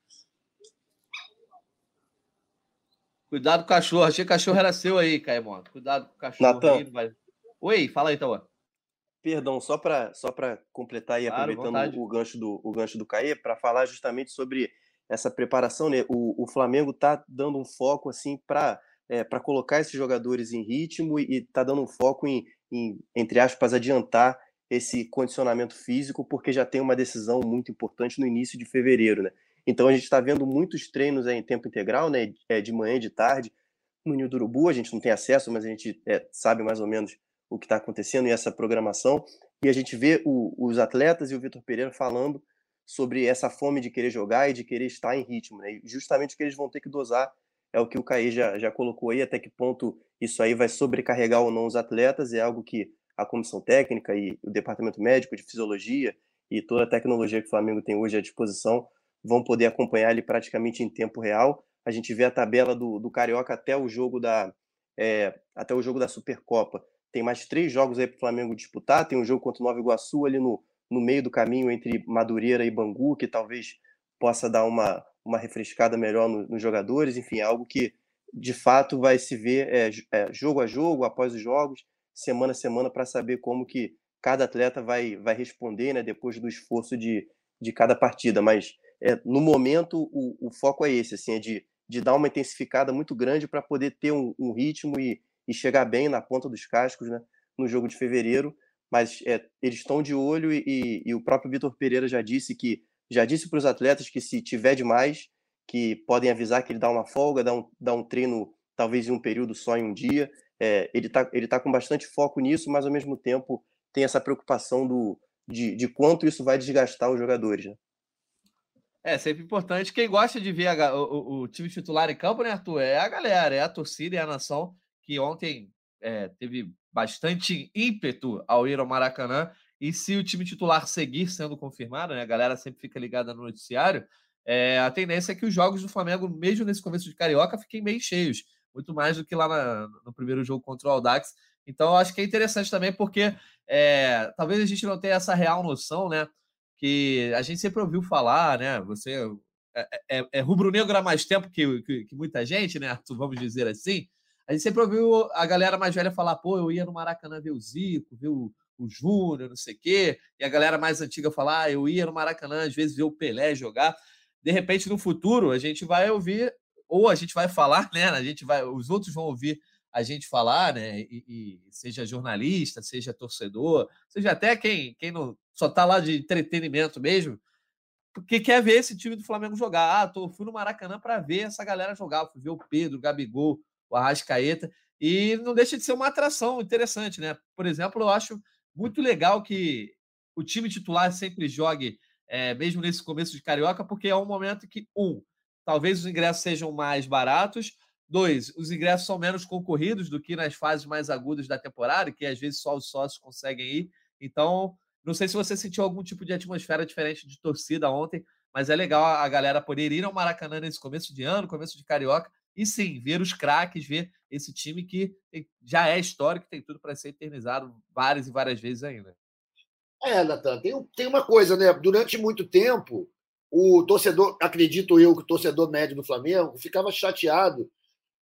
Cuidado com o cachorro. Achei que o cachorro era seu aí, Caimon. Cuidado com o cachorro. Aí, vai... Oi, fala aí, Tauan. Perdão, só para só completar e claro, aproveitando o gancho do, o gancho do Caê, para falar justamente sobre essa preparação, né? O, o Flamengo tá dando um foco assim para é, para colocar esses jogadores em ritmo e está dando um foco em, em, entre aspas, adiantar esse condicionamento físico, porque já tem uma decisão muito importante no início de fevereiro, né? Então a gente está vendo muitos treinos em tempo integral, né? É, de manhã e de tarde. No Ninho do Urubu a gente não tem acesso, mas a gente é, sabe mais ou menos o que está acontecendo e essa programação. E a gente vê o, os atletas e o Vitor Pereira falando sobre essa fome de querer jogar e de querer estar em ritmo. Né? E justamente o que eles vão ter que dosar é o que o Caí já, já colocou aí, até que ponto isso aí vai sobrecarregar ou não os atletas, é algo que a comissão técnica e o departamento médico de fisiologia e toda a tecnologia que o Flamengo tem hoje à disposição vão poder acompanhar ele praticamente em tempo real. A gente vê a tabela do, do Carioca até o jogo da é, até o jogo da Supercopa. Tem mais três jogos aí para o Flamengo disputar. Tem um jogo contra o Nova Iguaçu ali no, no meio do caminho entre Madureira e Bangu, que talvez possa dar uma, uma refrescada melhor nos no jogadores. Enfim, é algo que de fato vai se ver é, é, jogo a jogo, após os jogos, semana a semana, para saber como que cada atleta vai, vai responder né, depois do esforço de, de cada partida. Mas é, no momento o, o, foco é esse, assim, é de, de dar uma intensificada muito grande para poder ter um, um ritmo e, e chegar bem na ponta dos cascos né, no jogo de fevereiro mas é, eles estão de olho e, e, e o próprio Vitor Pereira já disse que já disse para os atletas que se tiver demais, que podem avisar que ele dá uma folga, dá um, dá um treino talvez em um período só em um dia. É, ele está ele tá com bastante foco nisso, mas ao mesmo tempo tem essa preocupação do, de, de quanto isso vai desgastar os jogadores. Né? É sempre importante. Quem gosta de ver a, o, o, time titular em campo, né, Arthur? É a galera, é a torcida e a nação que ontem é, teve bastante ímpeto ao ir ao Maracanã. E se o time titular seguir sendo confirmado, né, a galera sempre fica ligada no noticiário, é, a tendência é que os jogos do Flamengo, mesmo nesse começo de Carioca, fiquem meio cheios. Muito mais do que lá na, no primeiro jogo contra o Aldax. Então, eu acho que é interessante também, porque é, talvez a gente não tenha essa real noção, né? Que a gente sempre ouviu falar, né? Você é, é, é rubro-negro há mais tempo que, que, que, muita gente, né, Arthur? Vamos dizer assim. A gente sempre ouviu a galera mais velha falar, pô, eu ia no Maracanã ver o Zico, ver o, o Júnior, não sei o quê. E a galera mais antiga falar, ah, eu ia no Maracanã, às vezes ver o Pelé jogar. De repente, no futuro, a gente vai ouvir, ou a gente vai falar, [laughs] né? A gente vai, os outros vão ouvir a gente falar, né? E, e, seja jornalista, seja torcedor, seja até quem, quem não só está lá de entretenimento mesmo, porque quer ver esse time do Flamengo jogar. Ah, tô, fui no Maracanã para ver essa galera jogar. Fui ver o Pedro, o Gabigol, o Arrascaeta. E não deixa de ser uma atração interessante, né? Por exemplo, eu acho muito legal que o time titular sempre jogue, é, mesmo nesse começo de Carioca, porque é um momento que, um, talvez os ingressos sejam mais baratos, Dois, os ingressos são menos concorridos do que nas fases mais agudas da temporada, que às vezes só os sócios conseguem ir. Então, não sei se você sentiu algum tipo de atmosfera diferente de torcida ontem, mas é legal a galera poder ir ao Maracanã nesse começo de ano, começo de Carioca, e sim, ver os craques, ver esse time que já é histórico, tem tudo para ser eternizado várias e várias vezes ainda. É, Natan, tem, tem uma coisa, né? Durante muito tempo, o torcedor, acredito eu que o torcedor médio do Flamengo, ficava chateado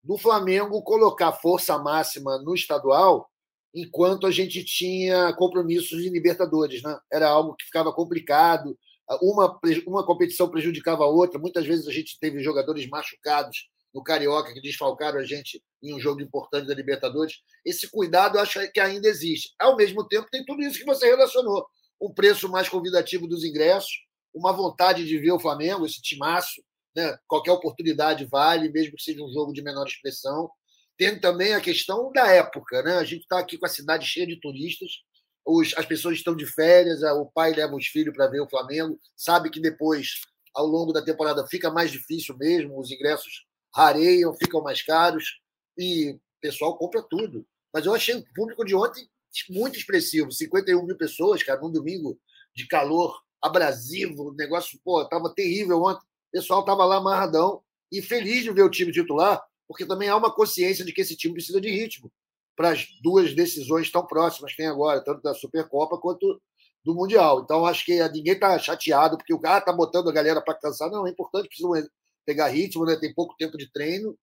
do Flamengo colocar força máxima no estadual enquanto a gente tinha compromissos de Libertadores. Né? Era algo que ficava complicado, uma, uma competição prejudicava a outra. Muitas vezes a gente teve jogadores machucados no Carioca que desfalcaram a gente em um jogo importante da Libertadores. Esse cuidado eu acho que ainda existe. Ao mesmo tempo, tem tudo isso que você relacionou: um preço mais convidativo dos ingressos, uma vontade de ver o Flamengo, esse timaço, né? qualquer oportunidade vale, mesmo que seja um jogo de menor expressão. Tem também a questão da época. Né? A gente está aqui com a cidade cheia de turistas, os, as pessoas estão de férias, o pai leva os filhos para ver o Flamengo, sabe que depois, ao longo da temporada, fica mais difícil mesmo, os ingressos rareiam, ficam mais caros e o pessoal compra tudo. Mas eu achei o público de ontem muito expressivo 51 mil pessoas, cara, num domingo de calor abrasivo, o negócio, pô, estava terrível ontem pessoal estava lá amarradão e feliz de ver o time titular, porque também há uma consciência de que esse time precisa de ritmo para as duas decisões tão próximas que tem agora, tanto da Supercopa quanto do Mundial. Então, acho que ninguém está chateado porque o cara está botando a galera para cansar. Não, é importante, precisa pegar ritmo, né? tem pouco tempo de treino.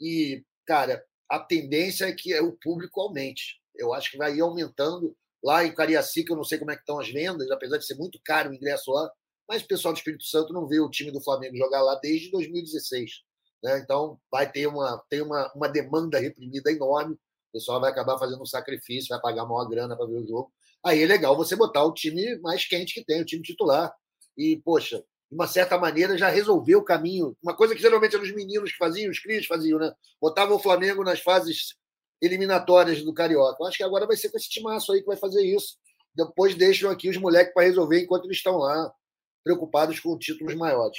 E, cara, a tendência é que o público aumente. Eu acho que vai ir aumentando. Lá em Cariacica, eu não sei como é que estão as vendas, apesar de ser muito caro o ingresso lá, mas o pessoal do Espírito Santo não vê o time do Flamengo jogar lá desde 2016. Né? Então vai ter uma, tem uma, uma demanda reprimida enorme. O pessoal vai acabar fazendo um sacrifício, vai pagar maior grana para ver o jogo. Aí é legal você botar o time mais quente que tem, o time titular. E, poxa, de uma certa maneira já resolveu o caminho. Uma coisa que geralmente eram os meninos que faziam, os crias faziam, né? Botavam o Flamengo nas fases eliminatórias do Carioca. Eu acho que agora vai ser com esse timaço aí que vai fazer isso. Depois deixam aqui os moleques para resolver enquanto eles estão lá preocupados com títulos maiores.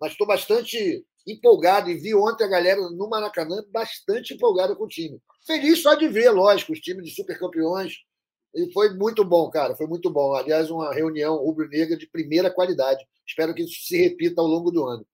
Mas estou bastante empolgado e vi ontem a galera no Maracanã bastante empolgada com o time. Feliz só de ver, lógico, os times de supercampeões. E foi muito bom, cara, foi muito bom. Aliás, uma reunião rubro-negra de primeira qualidade. Espero que isso se repita ao longo do ano.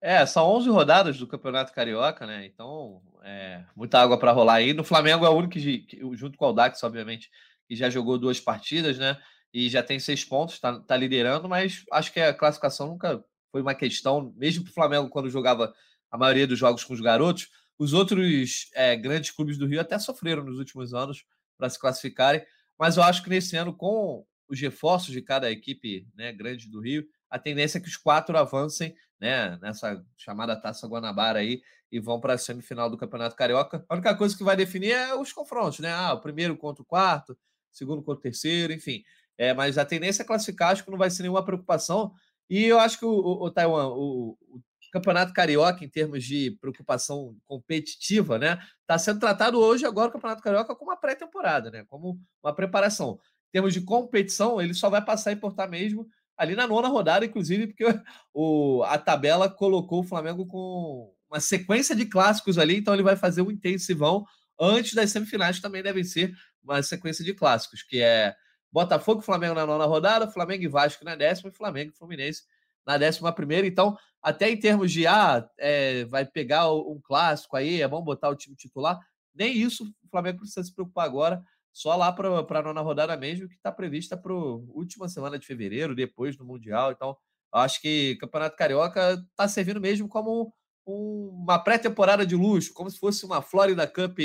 É, são 11 rodadas do Campeonato Carioca, né? Então, é, muita água para rolar aí. No Flamengo é o único, que, junto com o Audax, obviamente, que já jogou duas partidas, né? e já tem seis pontos, está tá liderando, mas acho que a classificação nunca foi uma questão, mesmo para o Flamengo, quando jogava a maioria dos jogos com os garotos, os outros é, grandes clubes do Rio até sofreram nos últimos anos para se classificarem, mas eu acho que nesse ano, com os reforços de cada equipe né, grande do Rio, a tendência é que os quatro avancem né, nessa chamada Taça Guanabara aí e vão para a semifinal do Campeonato Carioca. A única coisa que vai definir é os confrontos, né? Ah, o primeiro contra o quarto, segundo contra o terceiro, enfim. É, mas a tendência é classificar, acho que não vai ser nenhuma preocupação. E eu acho que o, o, o Taiwan, o, o, Campeonato Carioca, em termos de preocupação competitiva, né, está sendo tratado hoje, agora, o Campeonato Carioca, como uma pré-temporada, né, como uma preparação. Em termos de competição, ele só vai passar a importar mesmo ali na nona rodada, inclusive, porque [laughs] o, a tabela colocou o Flamengo com uma sequência de clássicos ali, então ele vai fazer um intensivão antes das semifinais, que também devem ser uma sequência de clássicos, que é Botafogo Flamengo na nona rodada, Flamengo e Vasco na décima, e Flamengo e Fluminense na décima primeira. Então, até em termos de ah, é, vai pegar um clássico aí, é bom botar o time titular. Nem isso o Flamengo precisa se preocupar agora, só lá para a nona rodada mesmo, que está prevista para última semana de fevereiro, depois do Mundial. Então, acho que Campeonato Carioca está servindo mesmo como um, uma pré-temporada de luxo, como se fosse uma Florida Cup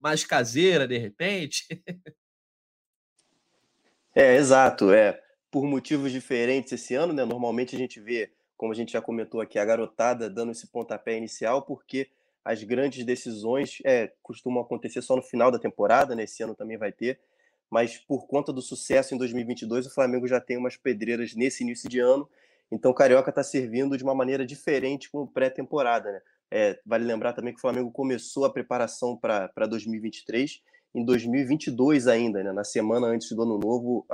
mais caseira, de repente. [laughs] é, exato. É, por motivos diferentes esse ano, né? Normalmente a gente vê, como a gente já comentou aqui, a garotada dando esse pontapé inicial, porque as grandes decisões é, costumam acontecer só no final da temporada, né? Esse ano também vai ter. Mas por conta do sucesso em 2022, o Flamengo já tem umas pedreiras nesse início de ano. Então o Carioca está servindo de uma maneira diferente com pré-temporada, né? É, vale lembrar também que o Flamengo começou a preparação para 2023 em 2022 ainda, né? na semana antes do ano novo,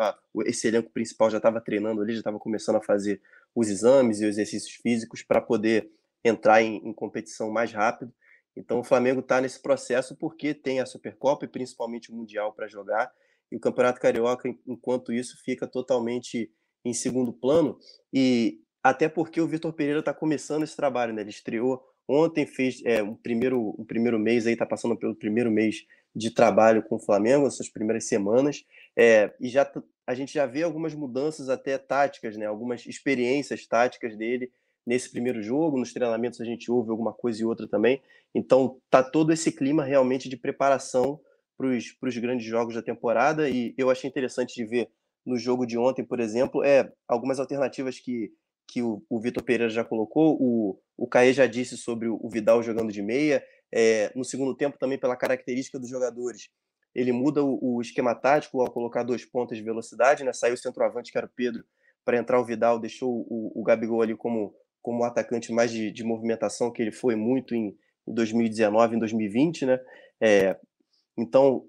esse elenco principal já estava treinando ali, já estava começando a fazer os exames e os exercícios físicos para poder entrar em, em, competição mais rápido. Então o Flamengo está nesse processo porque tem a Supercopa e principalmente o Mundial para jogar, e o Campeonato Carioca, enquanto isso, fica totalmente em segundo plano, e até porque o Vitor Pereira está começando esse trabalho, né? Ele estreou ontem, fez é, um, primeiro, um primeiro mês está passando pelo primeiro mês de trabalho com o Flamengo, as suas primeiras semanas, é, e já a gente já vê algumas mudanças até táticas, né? Algumas experiências táticas dele nesse primeiro jogo, nos treinamentos a gente ouve alguma coisa e outra também. Então tá todo esse clima realmente de preparação para os grandes jogos da temporada e eu achei interessante de ver no jogo de ontem, por exemplo, é algumas alternativas que, que o, o Vitor Pereira já colocou, o, o Caê já disse sobre o Vidal jogando de meia, é, no segundo tempo também pela característica dos jogadores. Ele muda o, o esquema tático ao colocar dois pontas de velocidade, né? saiu o centroavante, que era o Pedro, para entrar o Vidal, deixou o, o Gabigol ali como, como atacante mais de, de movimentação, que ele foi muito em, em 2019, em 2020, né? É, então,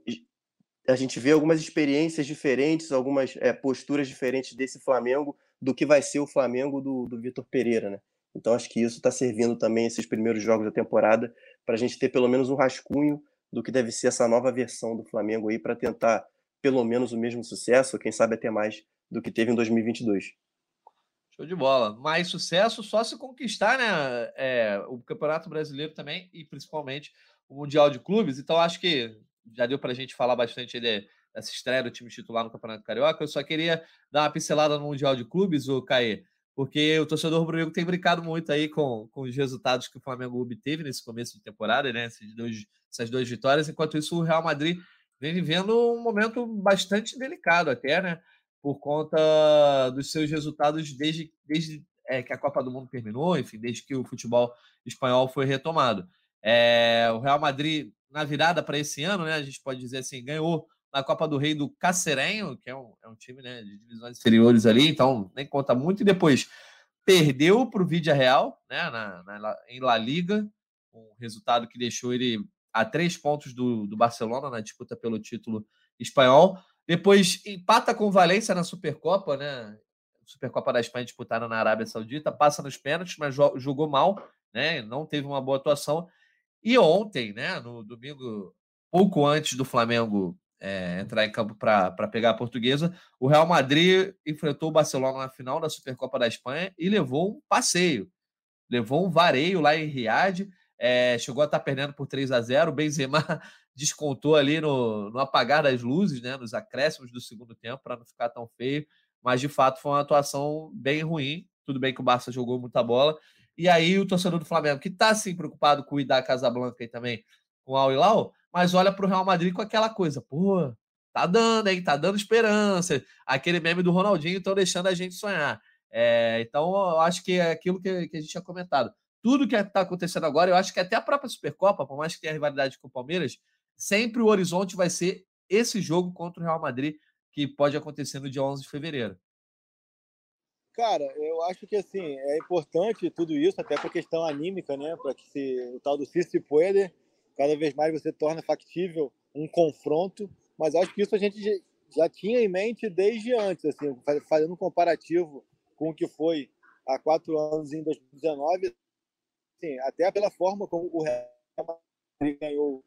a gente vê algumas experiências diferentes, algumas é, posturas diferentes desse Flamengo do que vai ser o Flamengo do, do Vitor Pereira, né? Então acho que isso está servindo também esses primeiros jogos da temporada para a gente ter pelo menos um rascunho do que deve ser essa nova versão do Flamengo aí para tentar pelo menos o mesmo sucesso, ou quem sabe até mais do que teve em 2022. Show de bola. Mais sucesso só se conquistar, né? É, o Campeonato Brasileiro também e principalmente o Mundial de Clubes. Então acho que já deu para a gente falar bastante de, dessa estreia do time titular no Campeonato Carioca. Eu só queria dar uma pincelada no Mundial de Clubes, o Caê, porque o torcedor rubro-negro tem brincado muito aí com, com os resultados que o Flamengo obteve nesse começo de temporada, né? Essas, dois, essas duas vitórias. Enquanto isso, o Real Madrid vem vivendo um momento bastante delicado até, né? Por conta dos seus resultados desde, desde é, que a Copa do Mundo terminou, enfim, desde que o futebol espanhol foi retomado. É, o Real Madrid na virada para esse ano, né? A gente pode dizer assim, ganhou na Copa do Rei do Cacerenho, que é um, é um time né, de divisões inferiores ali, então nem conta muito. E depois perdeu para o Vídea Real, né, na, na, em La Liga, um resultado que deixou ele a três pontos do, do Barcelona na disputa pelo título espanhol. Depois empata com o Valência na Supercopa, né? Supercopa da Espanha disputada na Arábia Saudita, passa nos pênaltis, mas jogou mal, né? Não teve uma boa atuação e ontem, né, no domingo, pouco antes do Flamengo é, entrar em campo para pegar a portuguesa, o Real Madrid enfrentou o Barcelona na final da Supercopa da Espanha e levou um passeio. Levou um vareio lá em Riad, é, chegou a estar tá perdendo por 3 a 0 O Benzema [laughs] descontou ali no, no apagar das luzes, né, nos acréscimos do segundo tempo, para não ficar tão feio. Mas de fato foi uma atuação bem ruim. Tudo bem que o Barça jogou muita bola, e aí o torcedor do Flamengo, que está assim preocupado com o Ida Casablanca e também com o Al Hilal, mas olha para o Real Madrid com aquela coisa, pô, tá dando, hein? Tá dando esperança. Aquele meme do Ronaldinho estão deixando a gente sonhar. É, então, eu acho que é aquilo que, que a gente tinha comentado. Tudo que está acontecendo agora, eu acho que até a própria Supercopa, por mais que tenha rivalidade com o Palmeiras, sempre o horizonte vai ser esse jogo contra o Real Madrid, que pode acontecer no dia 11 de fevereiro. Cara, eu acho que assim, é importante tudo isso, até para questão anímica, né? Para que se, o tal do se se cada vez mais você torna factível um confronto, mas acho que isso a gente já tinha em mente desde antes, assim, fazendo um comparativo com o que foi há quatro anos em 2019, assim, até pela forma como o Real Madrid ganhou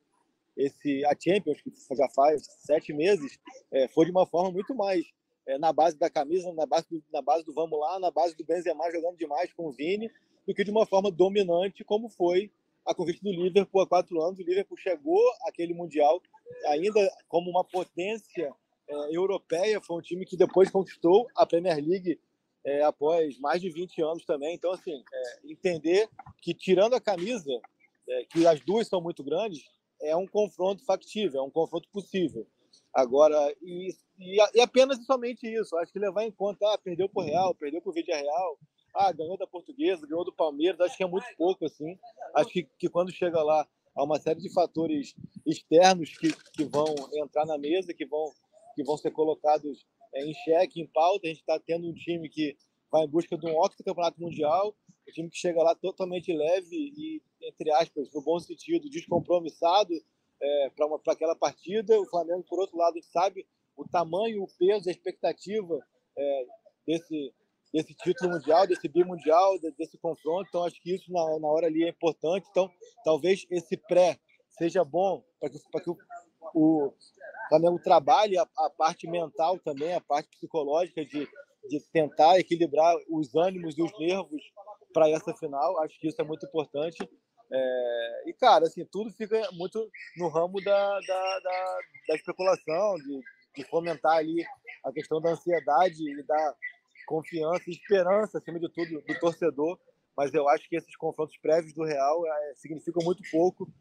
esse a Champions, que já faz sete meses, é, foi de uma forma muito mais é, na base da camisa, na base, do, na base do vamos lá, na base do Benzema jogando demais com o Vini, do que de uma forma dominante, como foi a convite do Liverpool há quatro anos. O Liverpool chegou àquele Mundial ainda como uma potência é, europeia, foi um time que depois conquistou a Premier League é, após mais de 20 anos também. Então, assim, é, entender que tirando a camisa, é, que as duas são muito grandes, é um confronto factível, é um confronto possível. Agora, e, e, e apenas e somente isso. Acho que levar em conta, ah, perdeu para o Real, perdeu para o Vídeo Real, ah, ganhou da Portuguesa, ganhou do Palmeiras, acho que é muito pouco, assim. Acho que, que quando chega lá, há uma série de fatores externos que, que vão entrar na mesa, que vão, que vão ser colocados é, em xeque, em pauta. A gente está tendo um time que vai em busca de um campeonato mundial, um time que chega lá totalmente leve e, entre aspas, no bom sentido, descompromissado é, para aquela partida. O Flamengo, por outro lado, sabe o tamanho, o peso, a expectativa é, desse, desse título mundial, desse bimundial, desse confronto. Então, acho que isso na, na hora ali é importante. Então, talvez esse pré seja bom para que, que o, o Flamengo trabalhe a, a, parte mental também, a parte psicológica de, de tentar equilibrar os ânimos e os nervos para essa final. Acho que isso é muito importante. É, e, cara, assim, tudo fica muito no ramo da, da, da, da especulação, de, de fomentar ali a questão da ansiedade e da confiança e esperança, acima de tudo, do torcedor. Mas eu acho que esses confrontos prévios do Real é, significam muito pouco,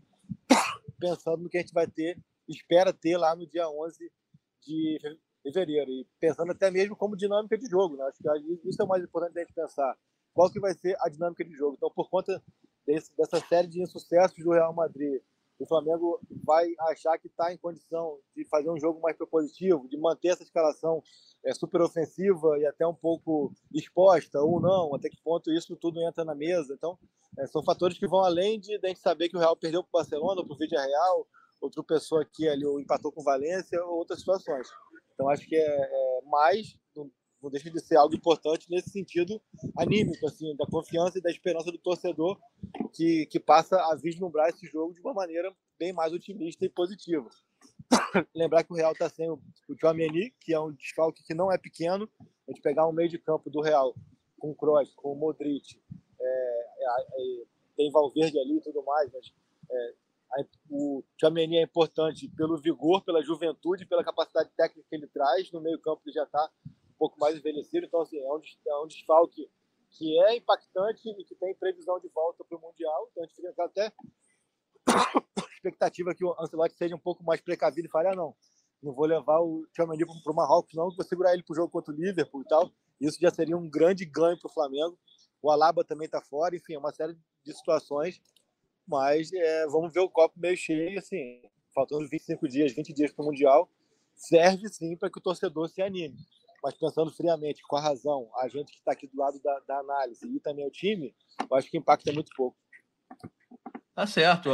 pensando no que a gente vai ter, espera ter lá no dia 11 de fevereiro. E pensando até mesmo como dinâmica de jogo. Né? Acho que isso é o mais importante a gente pensar. Qual que vai ser a dinâmica de jogo? Então, por conta desse, dessa série de insucessos do Real Madrid, o Flamengo vai achar que está em condição de fazer um jogo mais propositivo, de manter essa escalação é, super ofensiva e até um pouco exposta ou não, até que ponto isso tudo entra na mesa. Então, é, são fatores que vão além de, de a gente saber que o Real perdeu para o Barcelona, para o Vídeo Real, outra pessoa aqui ali ou empatou com o Valência, ou outras situações. Então, acho que é, é mais, não deixa de ser algo importante nesse sentido anímico, assim, da confiança e da esperança do torcedor que, que passa a vislumbrar esse jogo de uma maneira bem mais otimista e positiva. [coughs] Lembrar que o Real está sem o, o Tchouameni, que é um desfalque que não é pequeno. A gente pegar um meio de campo do Real com o Kroos, com o Modric, é, é, é, tem Valverde ali e tudo mais, mas é, a, o Tchouameni é importante pelo vigor, pela juventude, pela capacidade técnica que ele traz. No meio campo ele já está pouco mais envelhecido, então assim, é um, é um desfalque que é impactante e que tem previsão de volta para o Mundial. Então a gente fica até [coughs] expectativa que o Ancelotti seja um pouco mais precavido e fale, ah, não, não vou levar o Tchouameni para o Marrocos, não, vou segurar ele para o jogo contra o Liverpool e tal. Isso já seria um grande ganho para o Flamengo. O Alaba também está fora, enfim, é uma série de situações. Mas é, vamos ver o copo meio cheio, assim, faltando 25 dias, 20 dias para o Mundial, serve sim para que o torcedor se anime mas pensando friamente, com a razão, a gente que está aqui do lado da, da, análise e também o time, eu acho que impacta muito pouco. Tá certo.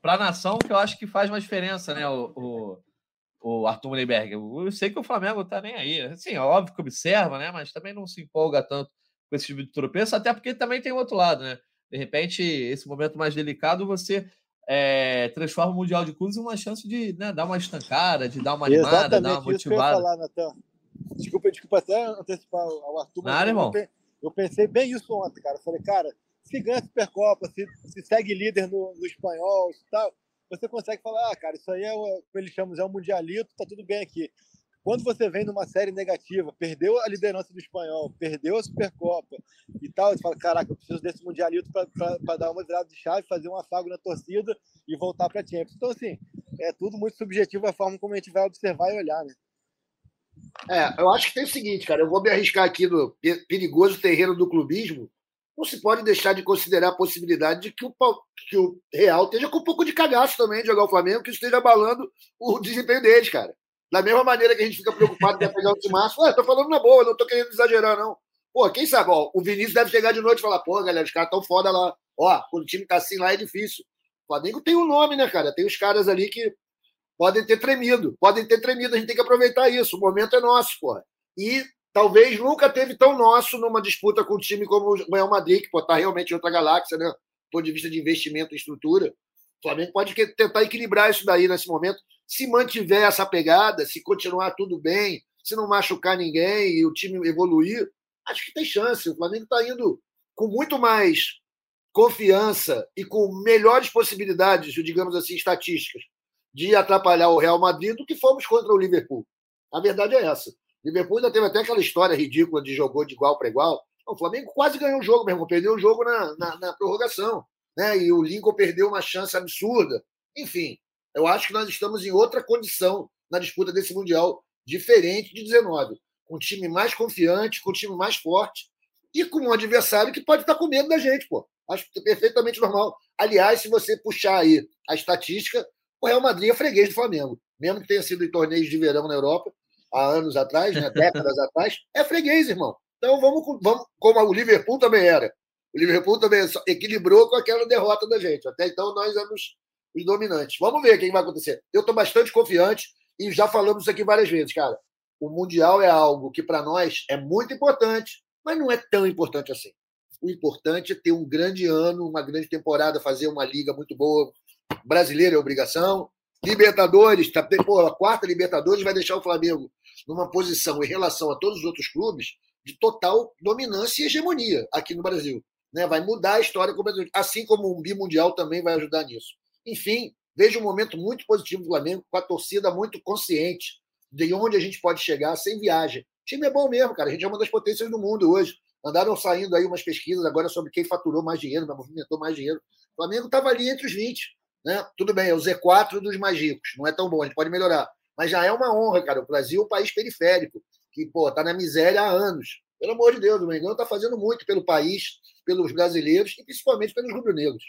Para a nação, que eu acho que faz uma diferença, né? O, o, o Arthur Mullenberg. Eu sei que o Flamengo tá nem aí. Assim, é óbvio que observa, né? Mas também não se empolga tanto com esse tipo de tropeço, até porque também tem o outro lado, né? De repente, esse momento mais delicado, você é, transforma o Mundial de Clubes em uma chance de né, dar uma estancada, de dar uma animada, Exatamente dar uma motivada. Isso que eu ia falar, Natan. Desculpa, desculpa até antecipar ao Arthur. Nada, irmão. Eu, eu pensei bem isso ontem, cara. Eu falei, cara, se ganha a Supercopa, se, se segue líder no, no espanhol e tal, você consegue falar, ah, cara, isso aí é o que eles chamam é um mundialito, tá tudo bem aqui. Quando você vem numa série negativa, perdeu a liderança do espanhol, perdeu a Supercopa e tal, você fala, caraca, eu preciso desse mundialito para dar uma virada de chave, fazer um afago na torcida e voltar para a Champions. Então, assim, é tudo muito subjetivo a forma como a gente vai observar e olhar, né? É, eu acho que tem o seguinte, cara, eu vou me arriscar aqui no perigoso terreno do clubismo. Não se pode deixar de considerar a possibilidade de que o, que o Real esteja com um pouco de cagaço também de jogar o Flamengo, que esteja abalando o desempenho deles, cara. Da mesma maneira que a gente fica preocupado de pegar o março, ué, tô falando na boa, não tô querendo exagerar, não. Pô, quem sabe, ó, o Vinícius deve chegar de noite e falar, pô, galera, os caras tão foda lá. Ó, quando o time tá assim lá é difícil. O Flamengo tem um nome, né, cara? Tem os caras ali que podem ter tremido, podem ter tremido, a gente tem que aproveitar isso, o momento é nosso. E talvez nunca teve tão nosso numa disputa com um time como o Real Madrid, que pô, tá realmente em outra galáxia, né? Do ponto de vista de investimento e estrutura. O Flamengo pode tentar equilibrar isso daí nesse momento. Se mantiver essa pegada, se continuar tudo bem, se não machucar ninguém e o time evoluir, acho que tem chance. O Flamengo está indo com muito mais confiança e com melhores possibilidades, digamos assim, estatísticas, de atrapalhar o Real Madrid do que fomos contra o Liverpool. A verdade é essa. O Liverpool ainda teve até aquela história ridícula de jogou de igual para igual. O Flamengo quase ganhou o jogo, meu irmão. Perdeu o jogo na, na, na prorrogação. Né? E o Lincoln perdeu uma chance absurda. Enfim, eu acho que nós estamos em outra condição na disputa desse Mundial, diferente de 19. Com um time mais confiante, com um time mais forte e com um adversário que pode estar com medo da gente, pô. Acho perfeitamente normal. Aliás, se você puxar aí a estatística, o Real Madrid é freguês do Flamengo. Mesmo que tenha sido em torneios de verão na Europa, há anos atrás, né, décadas [laughs] atrás, é freguês, irmão. Então vamos, vamos, como o Liverpool também era. O Liverpool também equilibrou com aquela derrota da gente. Até então nós éramos os dominantes. Vamos ver o que vai acontecer. Eu estou bastante confiante e já falamos isso aqui várias vezes, cara. O Mundial é algo que para nós é muito importante, mas não é tão importante assim. O importante é ter um grande ano, uma grande temporada, fazer uma liga muito boa. Brasileira é obrigação. Libertadores, tá, pô, a quarta Libertadores vai deixar o Flamengo numa posição em relação a todos os outros clubes de total dominância e hegemonia aqui no Brasil. Né? Vai mudar a história completamente. Assim como um bimundial também vai ajudar nisso. Enfim, vejo um momento muito positivo do Flamengo, com a torcida muito consciente de onde a gente pode chegar sem viagem. O time é bom mesmo, cara. A gente é uma das potências do mundo hoje. Andaram saindo aí umas pesquisas agora sobre quem faturou mais dinheiro, movimentou mais dinheiro. O Flamengo estava ali entre os 20. Né? Tudo bem, é o Z4 dos mais ricos. Não é tão bom, a gente pode melhorar. Mas já é uma honra, cara. O Brasil é um país periférico, que pô, tá na miséria há anos. Pelo amor de Deus, o Mengão está fazendo muito pelo país, pelos brasileiros e principalmente pelos rubro-negros.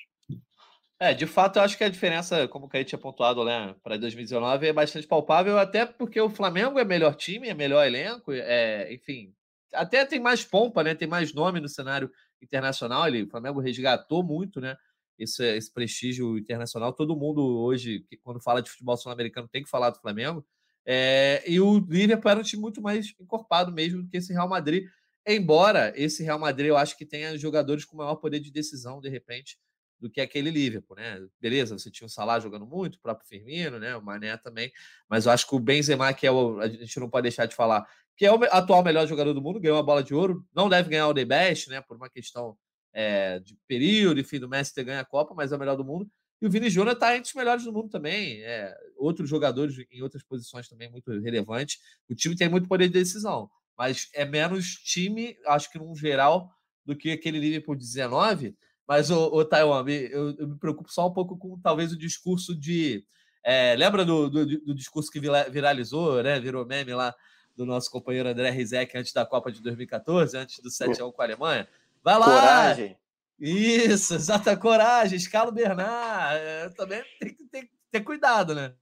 É, de fato, eu acho que a diferença, como o Caí tinha pontuado né, para 2019, é bastante palpável, até porque o Flamengo é melhor time, é melhor elenco, é, enfim, até tem mais pompa, né? Tem mais nome no cenário internacional. Ele, o Flamengo resgatou muito, né? Esse, esse prestígio internacional. Todo mundo hoje, quando fala de futebol sul-americano, tem que falar do Flamengo. É, e o Liverpool era um time muito mais encorpado mesmo do que esse Real Madrid. Embora esse Real Madrid eu acho que tenha jogadores com maior poder de decisão, de repente, do que aquele Liverpool, né? Beleza, você tinha o Salah jogando muito, o próprio Firmino, né? O Mané também, mas eu acho que o Benzema, que é o, a gente não pode deixar de falar, que é o atual melhor jogador do mundo, ganhou a bola de ouro, não deve ganhar o The Best, né? Por uma questão é, de período, enfim, do Messi ter ganho a Copa, mas é o melhor do mundo. E o Vini Júnior está entre os melhores do mundo também. É, outros jogadores em outras posições também muito relevantes. O time tem muito poder de decisão, mas é menos time, acho que num geral, do que aquele Liverpool 19 mas, o, o Taiwan, eu, eu, me preocupo só um pouco com talvez o discurso de. É, lembra do, do, do, discurso que viralizou, né? Virou meme lá do nosso companheiro André Rizek antes da Copa de 2014, antes do 7x1 com a Alemanha? Vai lá! Coragem! Isso, exata coragem, escala Bernard. É, também tem que ter, ter, cuidado, né?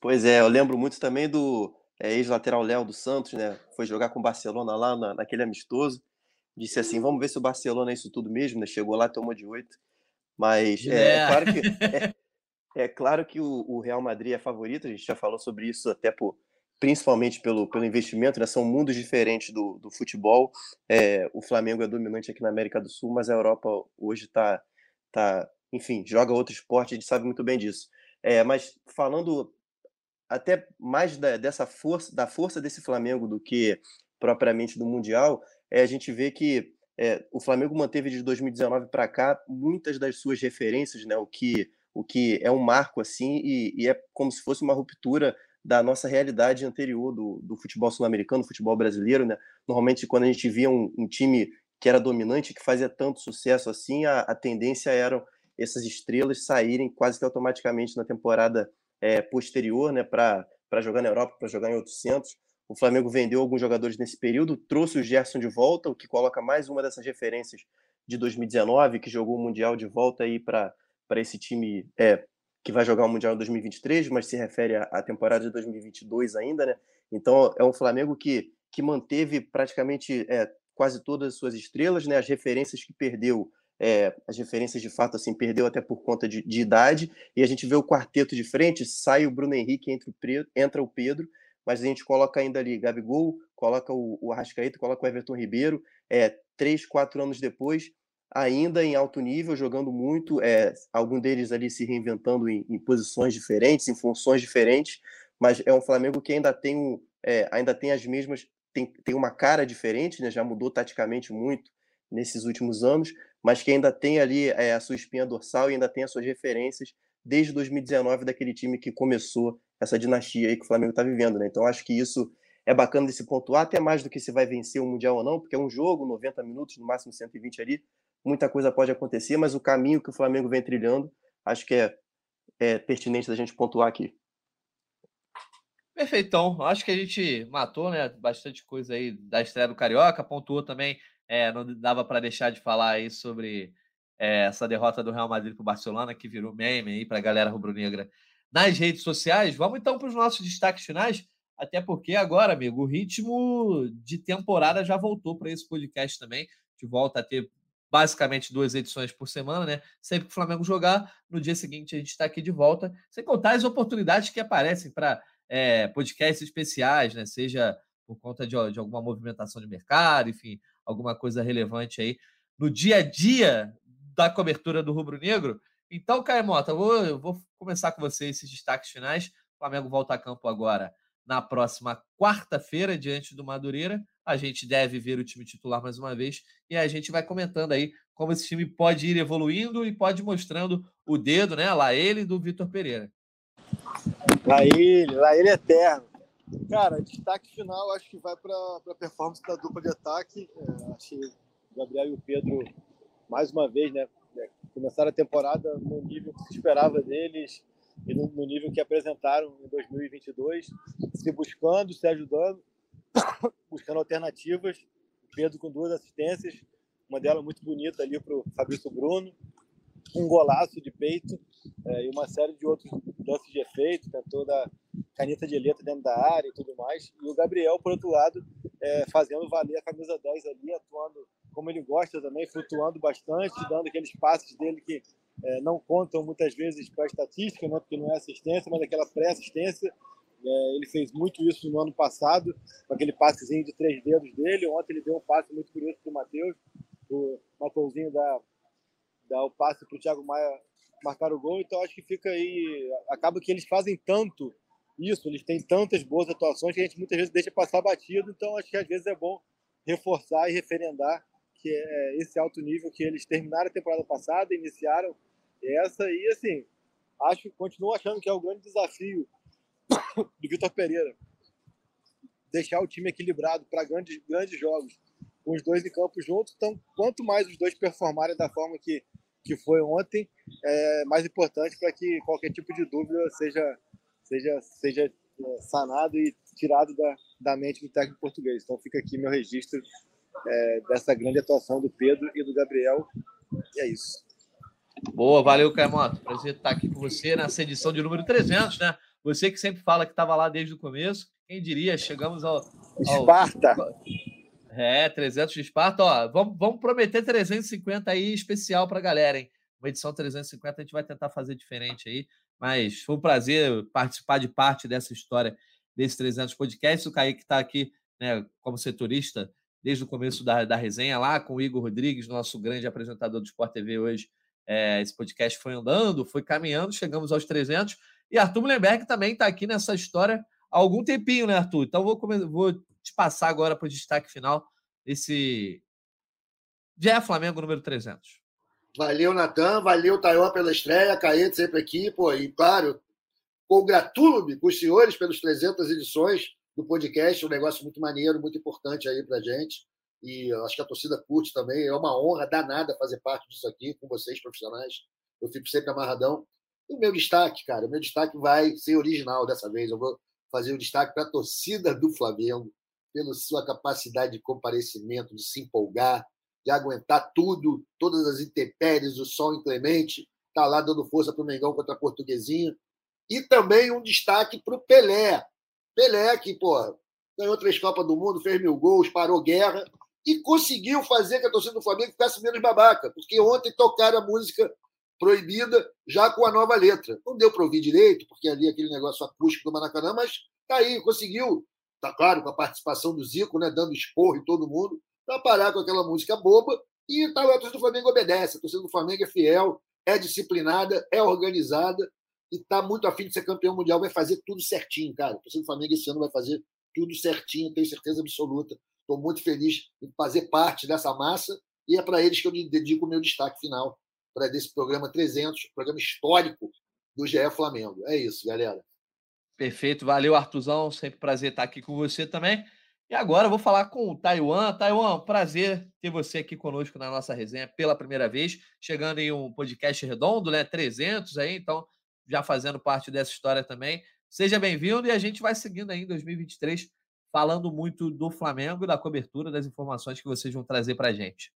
Pois é, eu lembro muito também do é, ex-lateral Léo do Santos, né? Foi jogar com o Barcelona lá na, naquele amistoso disse assim: vamos ver se o Barcelona é isso tudo mesmo, né? Chegou lá, tomou de oito. Mas é, é claro que, é, [laughs] é, claro que o, o, Real Madrid é favorito, a gente já falou sobre isso até por, principalmente pelo, pelo investimento, né? São mundos diferentes do, do futebol. É, o Flamengo é dominante aqui na América do Sul, mas a Europa hoje está, tá, enfim, joga outro esporte, a gente sabe muito bem disso. É, mas falando até mais da, dessa força, da força desse Flamengo do que propriamente do Mundial, é, a gente vê que é, o Flamengo manteve de 2019 para cá muitas das suas referências, né? O que, o que é um marco assim e, e é como se fosse uma ruptura da nossa realidade anterior do, do futebol sul-americano, futebol brasileiro, né? Normalmente quando a gente via um, um, time que era dominante, que fazia tanto sucesso assim, a, a tendência era essas estrelas saírem quase que automaticamente na temporada é, posterior, né? Para jogar na Europa, para jogar em outros centros. O Flamengo vendeu alguns jogadores nesse período, trouxe o Gerson de volta, o que coloca mais uma dessas referências de 2019, que jogou o Mundial de volta aí para esse time é, que vai jogar o Mundial em 2023, mas se refere à, temporada de 2022 ainda, né? Então é um Flamengo que, que manteve praticamente é, quase todas as suas estrelas, né? As referências que perdeu, é, as referências de fato assim perdeu até por conta de, de, idade, e a gente vê o quarteto de frente, sai o Bruno Henrique, entra o, entra o Pedro, mas a gente coloca ainda ali Gabigol, coloca o, o Arrascaeta, coloca o Everton Ribeiro, é, três, quatro anos depois, ainda em alto nível, jogando muito, é, algum deles ali se reinventando em, em, posições diferentes, em funções diferentes, mas é um Flamengo que ainda tem, um, é, ainda tem as mesmas, tem, tem uma cara diferente, né? já mudou taticamente muito nesses últimos anos, mas que ainda tem ali é, a sua espinha dorsal e ainda tem as suas referências desde 2019 daquele time que começou essa dinastia aí que o Flamengo está vivendo, né? Então acho que isso é bacana de se pontuar, até mais do que se vai vencer o Mundial ou não, porque é um jogo, 90 minutos, no máximo 120 ali, muita coisa pode acontecer, mas o caminho que o Flamengo vem trilhando, acho que é, é pertinente da gente pontuar aqui. Perfeitão. Acho que a gente matou né, bastante coisa aí da estreia do Carioca, pontuou também, é, não dava para deixar de falar aí sobre é, essa derrota do Real Madrid para o Barcelona, que virou meme aí para a galera rubro-negra nas redes sociais. Vamos então para os nossos destaques finais, até porque agora, amigo, o ritmo de temporada já voltou para esse podcast também. De volta a ter basicamente duas edições por semana, né? Sempre que o Flamengo jogar, no dia seguinte a gente está aqui de volta, sem contar as oportunidades que aparecem para é, podcasts especiais, né? Seja por conta de, de, alguma movimentação de mercado, enfim, alguma coisa relevante aí no dia a dia da cobertura do Rubro Negro. Então, Caio Mota, eu vou, eu vou começar com você esses destaques finais. O Flamengo volta a campo agora na próxima quarta-feira, diante do Madureira. A gente deve ver o time titular mais uma vez e a gente vai comentando aí como esse time pode ir evoluindo e pode mostrando o dedo, né? Lá ele do Vitor Pereira. Lá ele, lá ele é eterno. Cara, destaque final acho que vai para a performance da dupla de ataque. É, acho que o Gabriel e o Pedro, mais uma vez, né? É, começaram a temporada no nível que se esperava deles e no, no nível que apresentaram em 2022, se buscando, se ajudando, [coughs] buscando alternativas. Pedro com duas assistências, uma delas muito bonita ali para o Fabrício Bruno, um golaço de peito é, e uma série de outros lances de efeito, tentou dar caneta de letra dentro da área e tudo mais. E o Gabriel, por outro lado, é, fazendo valer a camisa 10 ali, atuando como ele gosta também, flutuando bastante, dando aqueles passes dele que é, não contam muitas vezes para a estatística, né, porque não é assistência, mas aquela pré-assistência. É, ele fez muito isso no ano passado, com aquele passezinho de três dedos dele. Ontem ele deu um passe muito curioso para o Matheus. O Matheusinho dá, dá o passe para o Thiago Maia marcar o gol. Então acho que fica aí. Acaba que eles fazem tanto isso, eles têm tantas boas atuações que a gente muitas vezes deixa passar batido. Então acho que às vezes é bom reforçar e referendar que é esse alto nível que eles terminaram a temporada passada, iniciaram essa e assim, acho, continuo achando que é o grande desafio [coughs] do Vitor Pereira. Deixar o time equilibrado para grandes, grandes jogos, com os dois em campo juntos. Então, quanto mais os dois performarem da forma que, que foi ontem, é mais importante para que qualquer tipo de dúvida seja, seja, seja é, sanado e tirado da, da mente do técnico português. Então, fica aqui meu registro é, dessa grande atuação do Pedro e do Gabriel. E é isso. Boa, valeu, Caimoto. Prazer estar aqui com você nessa edição de número 300, né? Você que sempre fala que estava lá desde o começo. Quem diria, chegamos ao. ao... Esparta! É, 300 de Esparta. Ó, vamos, vamos prometer 350 aí especial para a galera, hein? Uma edição 350 a gente vai tentar fazer diferente aí. Mas foi um prazer participar de parte dessa história desse 300 podcast. O Kaique está aqui né, como setorista desde o começo da, da resenha lá com o Igor Rodrigues, nosso grande apresentador do Sport TV hoje. É, esse podcast foi andando, foi caminhando, chegamos aos 300. E Arthur Mullenberg também está aqui nessa história há algum tempinho, né, Arthur? Então vou, vou te passar agora para o destaque final desse Já é Flamengo número 300. Valeu, Natan. Valeu, Taiwan, pela estreia. Caete sempre aqui. Pô, e claro, congratulo-me com os senhores pelos 300 edições do podcast, um negócio muito maneiro, muito importante aí para gente. E acho que a torcida curte também. É uma honra danada fazer parte disso aqui com vocês, profissionais. Eu fico sempre amarradão. E o meu destaque, cara, o meu destaque vai ser original dessa vez. Eu vou fazer o um destaque para a torcida do Flamengo, pela sua capacidade de comparecimento, de se empolgar, de aguentar tudo, todas as intempéries, o sol inclemente, tá lá dando força para o Mengão contra a Portuguesinha. E também um destaque para o Pelé, Pelé, que, pô, ganhou três Copas do Mundo, fez mil gols, parou guerra e conseguiu fazer que a torcida do Flamengo ficasse menos babaca, porque ontem tocaram a música proibida já com a nova letra. Não deu para ouvir direito, porque ali aquele negócio acústico do Maracanã, mas tá aí, conseguiu. Tá claro, com a participação do Zico, né, dando esporro em todo mundo, para parar com aquela música boba E tá, a torcida do Flamengo obedece. A torcida do Flamengo é fiel, é disciplinada, é organizada e está muito afim de ser campeão mundial. Vai fazer tudo certinho, cara. A torcida do Flamengo esse ano vai fazer tudo certinho, tenho certeza absoluta. Estou muito feliz em fazer parte dessa massa e é para eles que eu dedico o meu destaque final para desse programa 300, programa histórico do GE Flamengo. É isso, galera. Perfeito, valeu, Artuzão. Sempre prazer estar aqui com você também. E agora eu vou falar com o Taiwan. Taiwan, prazer ter você aqui conosco na nossa resenha pela primeira vez, chegando em um podcast redondo, né? 300 aí, então já fazendo parte dessa história também. Seja bem-vindo e a gente vai seguindo aí em 2023 falando muito do Flamengo e da cobertura das informações que vocês vão trazer para a gente.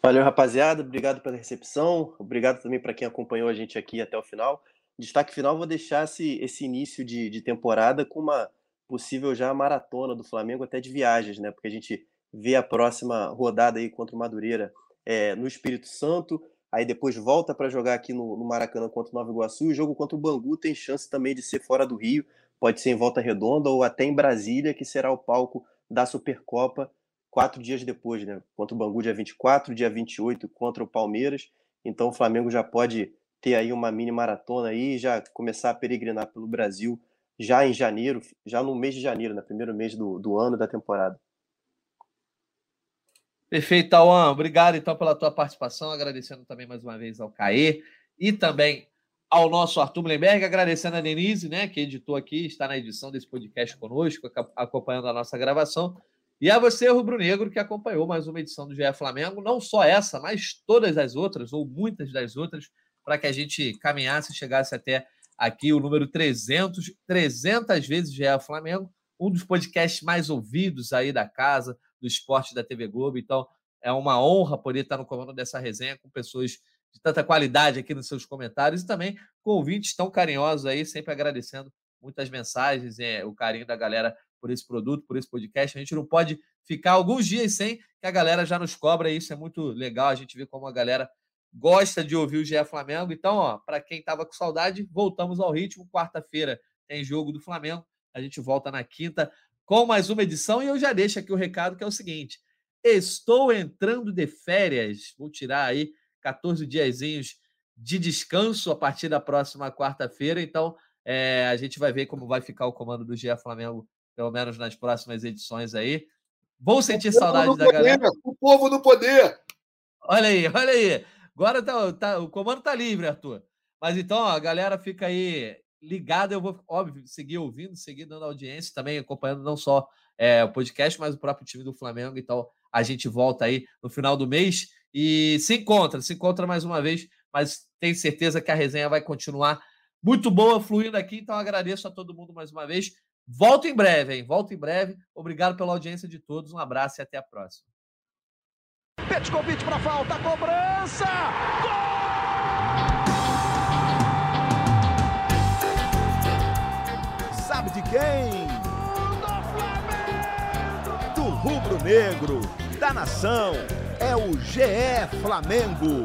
Valeu, rapaziada. Obrigado pela recepção. Obrigado também para quem acompanhou a gente aqui até o final. Destaque final, vou deixar esse, esse início de, de temporada com uma possível já maratona do Flamengo, até de viagens, né? Porque a gente vê a próxima rodada aí contra o Madureira é, no Espírito Santo, aí depois volta para jogar aqui no, no, Maracanã contra o Nova Iguaçu, e o jogo contra o Bangu tem chance também de ser fora do Rio, pode ser em Volta Redonda ou até em Brasília, que será o palco da Supercopa quatro dias depois, né? Contra o Bangu dia 24, dia 28 contra o Palmeiras, então o Flamengo já pode ter aí uma mini maratona aí, já começar a peregrinar pelo Brasil já em janeiro, já no mês de janeiro, no né? primeiro mês do, do ano da temporada. Perfeito, Tauan. Obrigado então pela tua participação, agradecendo também mais uma vez ao Caê e também ao nosso Arthur Mullenberg, agradecendo a Denise, né, que editou aqui, está na edição desse podcast conosco, acompanhando a nossa gravação. E a você, Rubro Negro, que acompanhou mais uma edição do GE Flamengo, não só essa, mas todas as outras, ou muitas das outras, para que a gente caminhasse e chegasse até aqui o número 300, 300 vezes GE Flamengo, um dos podcasts mais ouvidos aí da casa, do esporte da TV Globo. Então, é uma honra poder estar no comando dessa resenha com pessoas de tanta qualidade aqui nos seus comentários e também com ouvintes tão carinhosos aí, sempre agradecendo muitas mensagens, é, o carinho da galera por esse produto, por esse podcast. A gente não pode ficar alguns dias sem que a galera já nos cobra, isso é muito legal. A gente vê como a galera gosta de ouvir o GE Flamengo. Então, ó, para quem estava com saudade, voltamos ao ritmo. Quarta-feira tem jogo do Flamengo. A gente volta na quinta com mais uma edição e eu já deixo aqui o recado que é o seguinte: estou entrando de férias. Vou tirar aí 14 diazinhos de descanso a partir da próxima quarta-feira. Então, é, a gente vai ver como vai ficar o comando do GE Flamengo, pelo menos nas próximas edições aí. Vou sentir saudade da poder, galera. O povo no poder. Olha aí, olha aí. Agora tá, tá, o comando tá livre, Arthur. Mas então, ó, a galera fica aí ligada. Eu vou, óbvio, seguir ouvindo, seguir dando audiência, também acompanhando não só é, o podcast, mas o próprio time do Flamengo. Então, a gente volta aí no final do mês e se encontra, se encontra mais uma vez. Mas tenho certeza que a resenha vai continuar muito boa, fluindo aqui. Então, agradeço a todo mundo mais uma vez. Volto em breve, hein? Volto em breve. Obrigado pela audiência de todos. Um abraço e até a próxima. Petkovic para falta, cobrança! Gol! Sabe de quem? Do Flamengo! Do rubro-negro, da nação, é o GE Flamengo.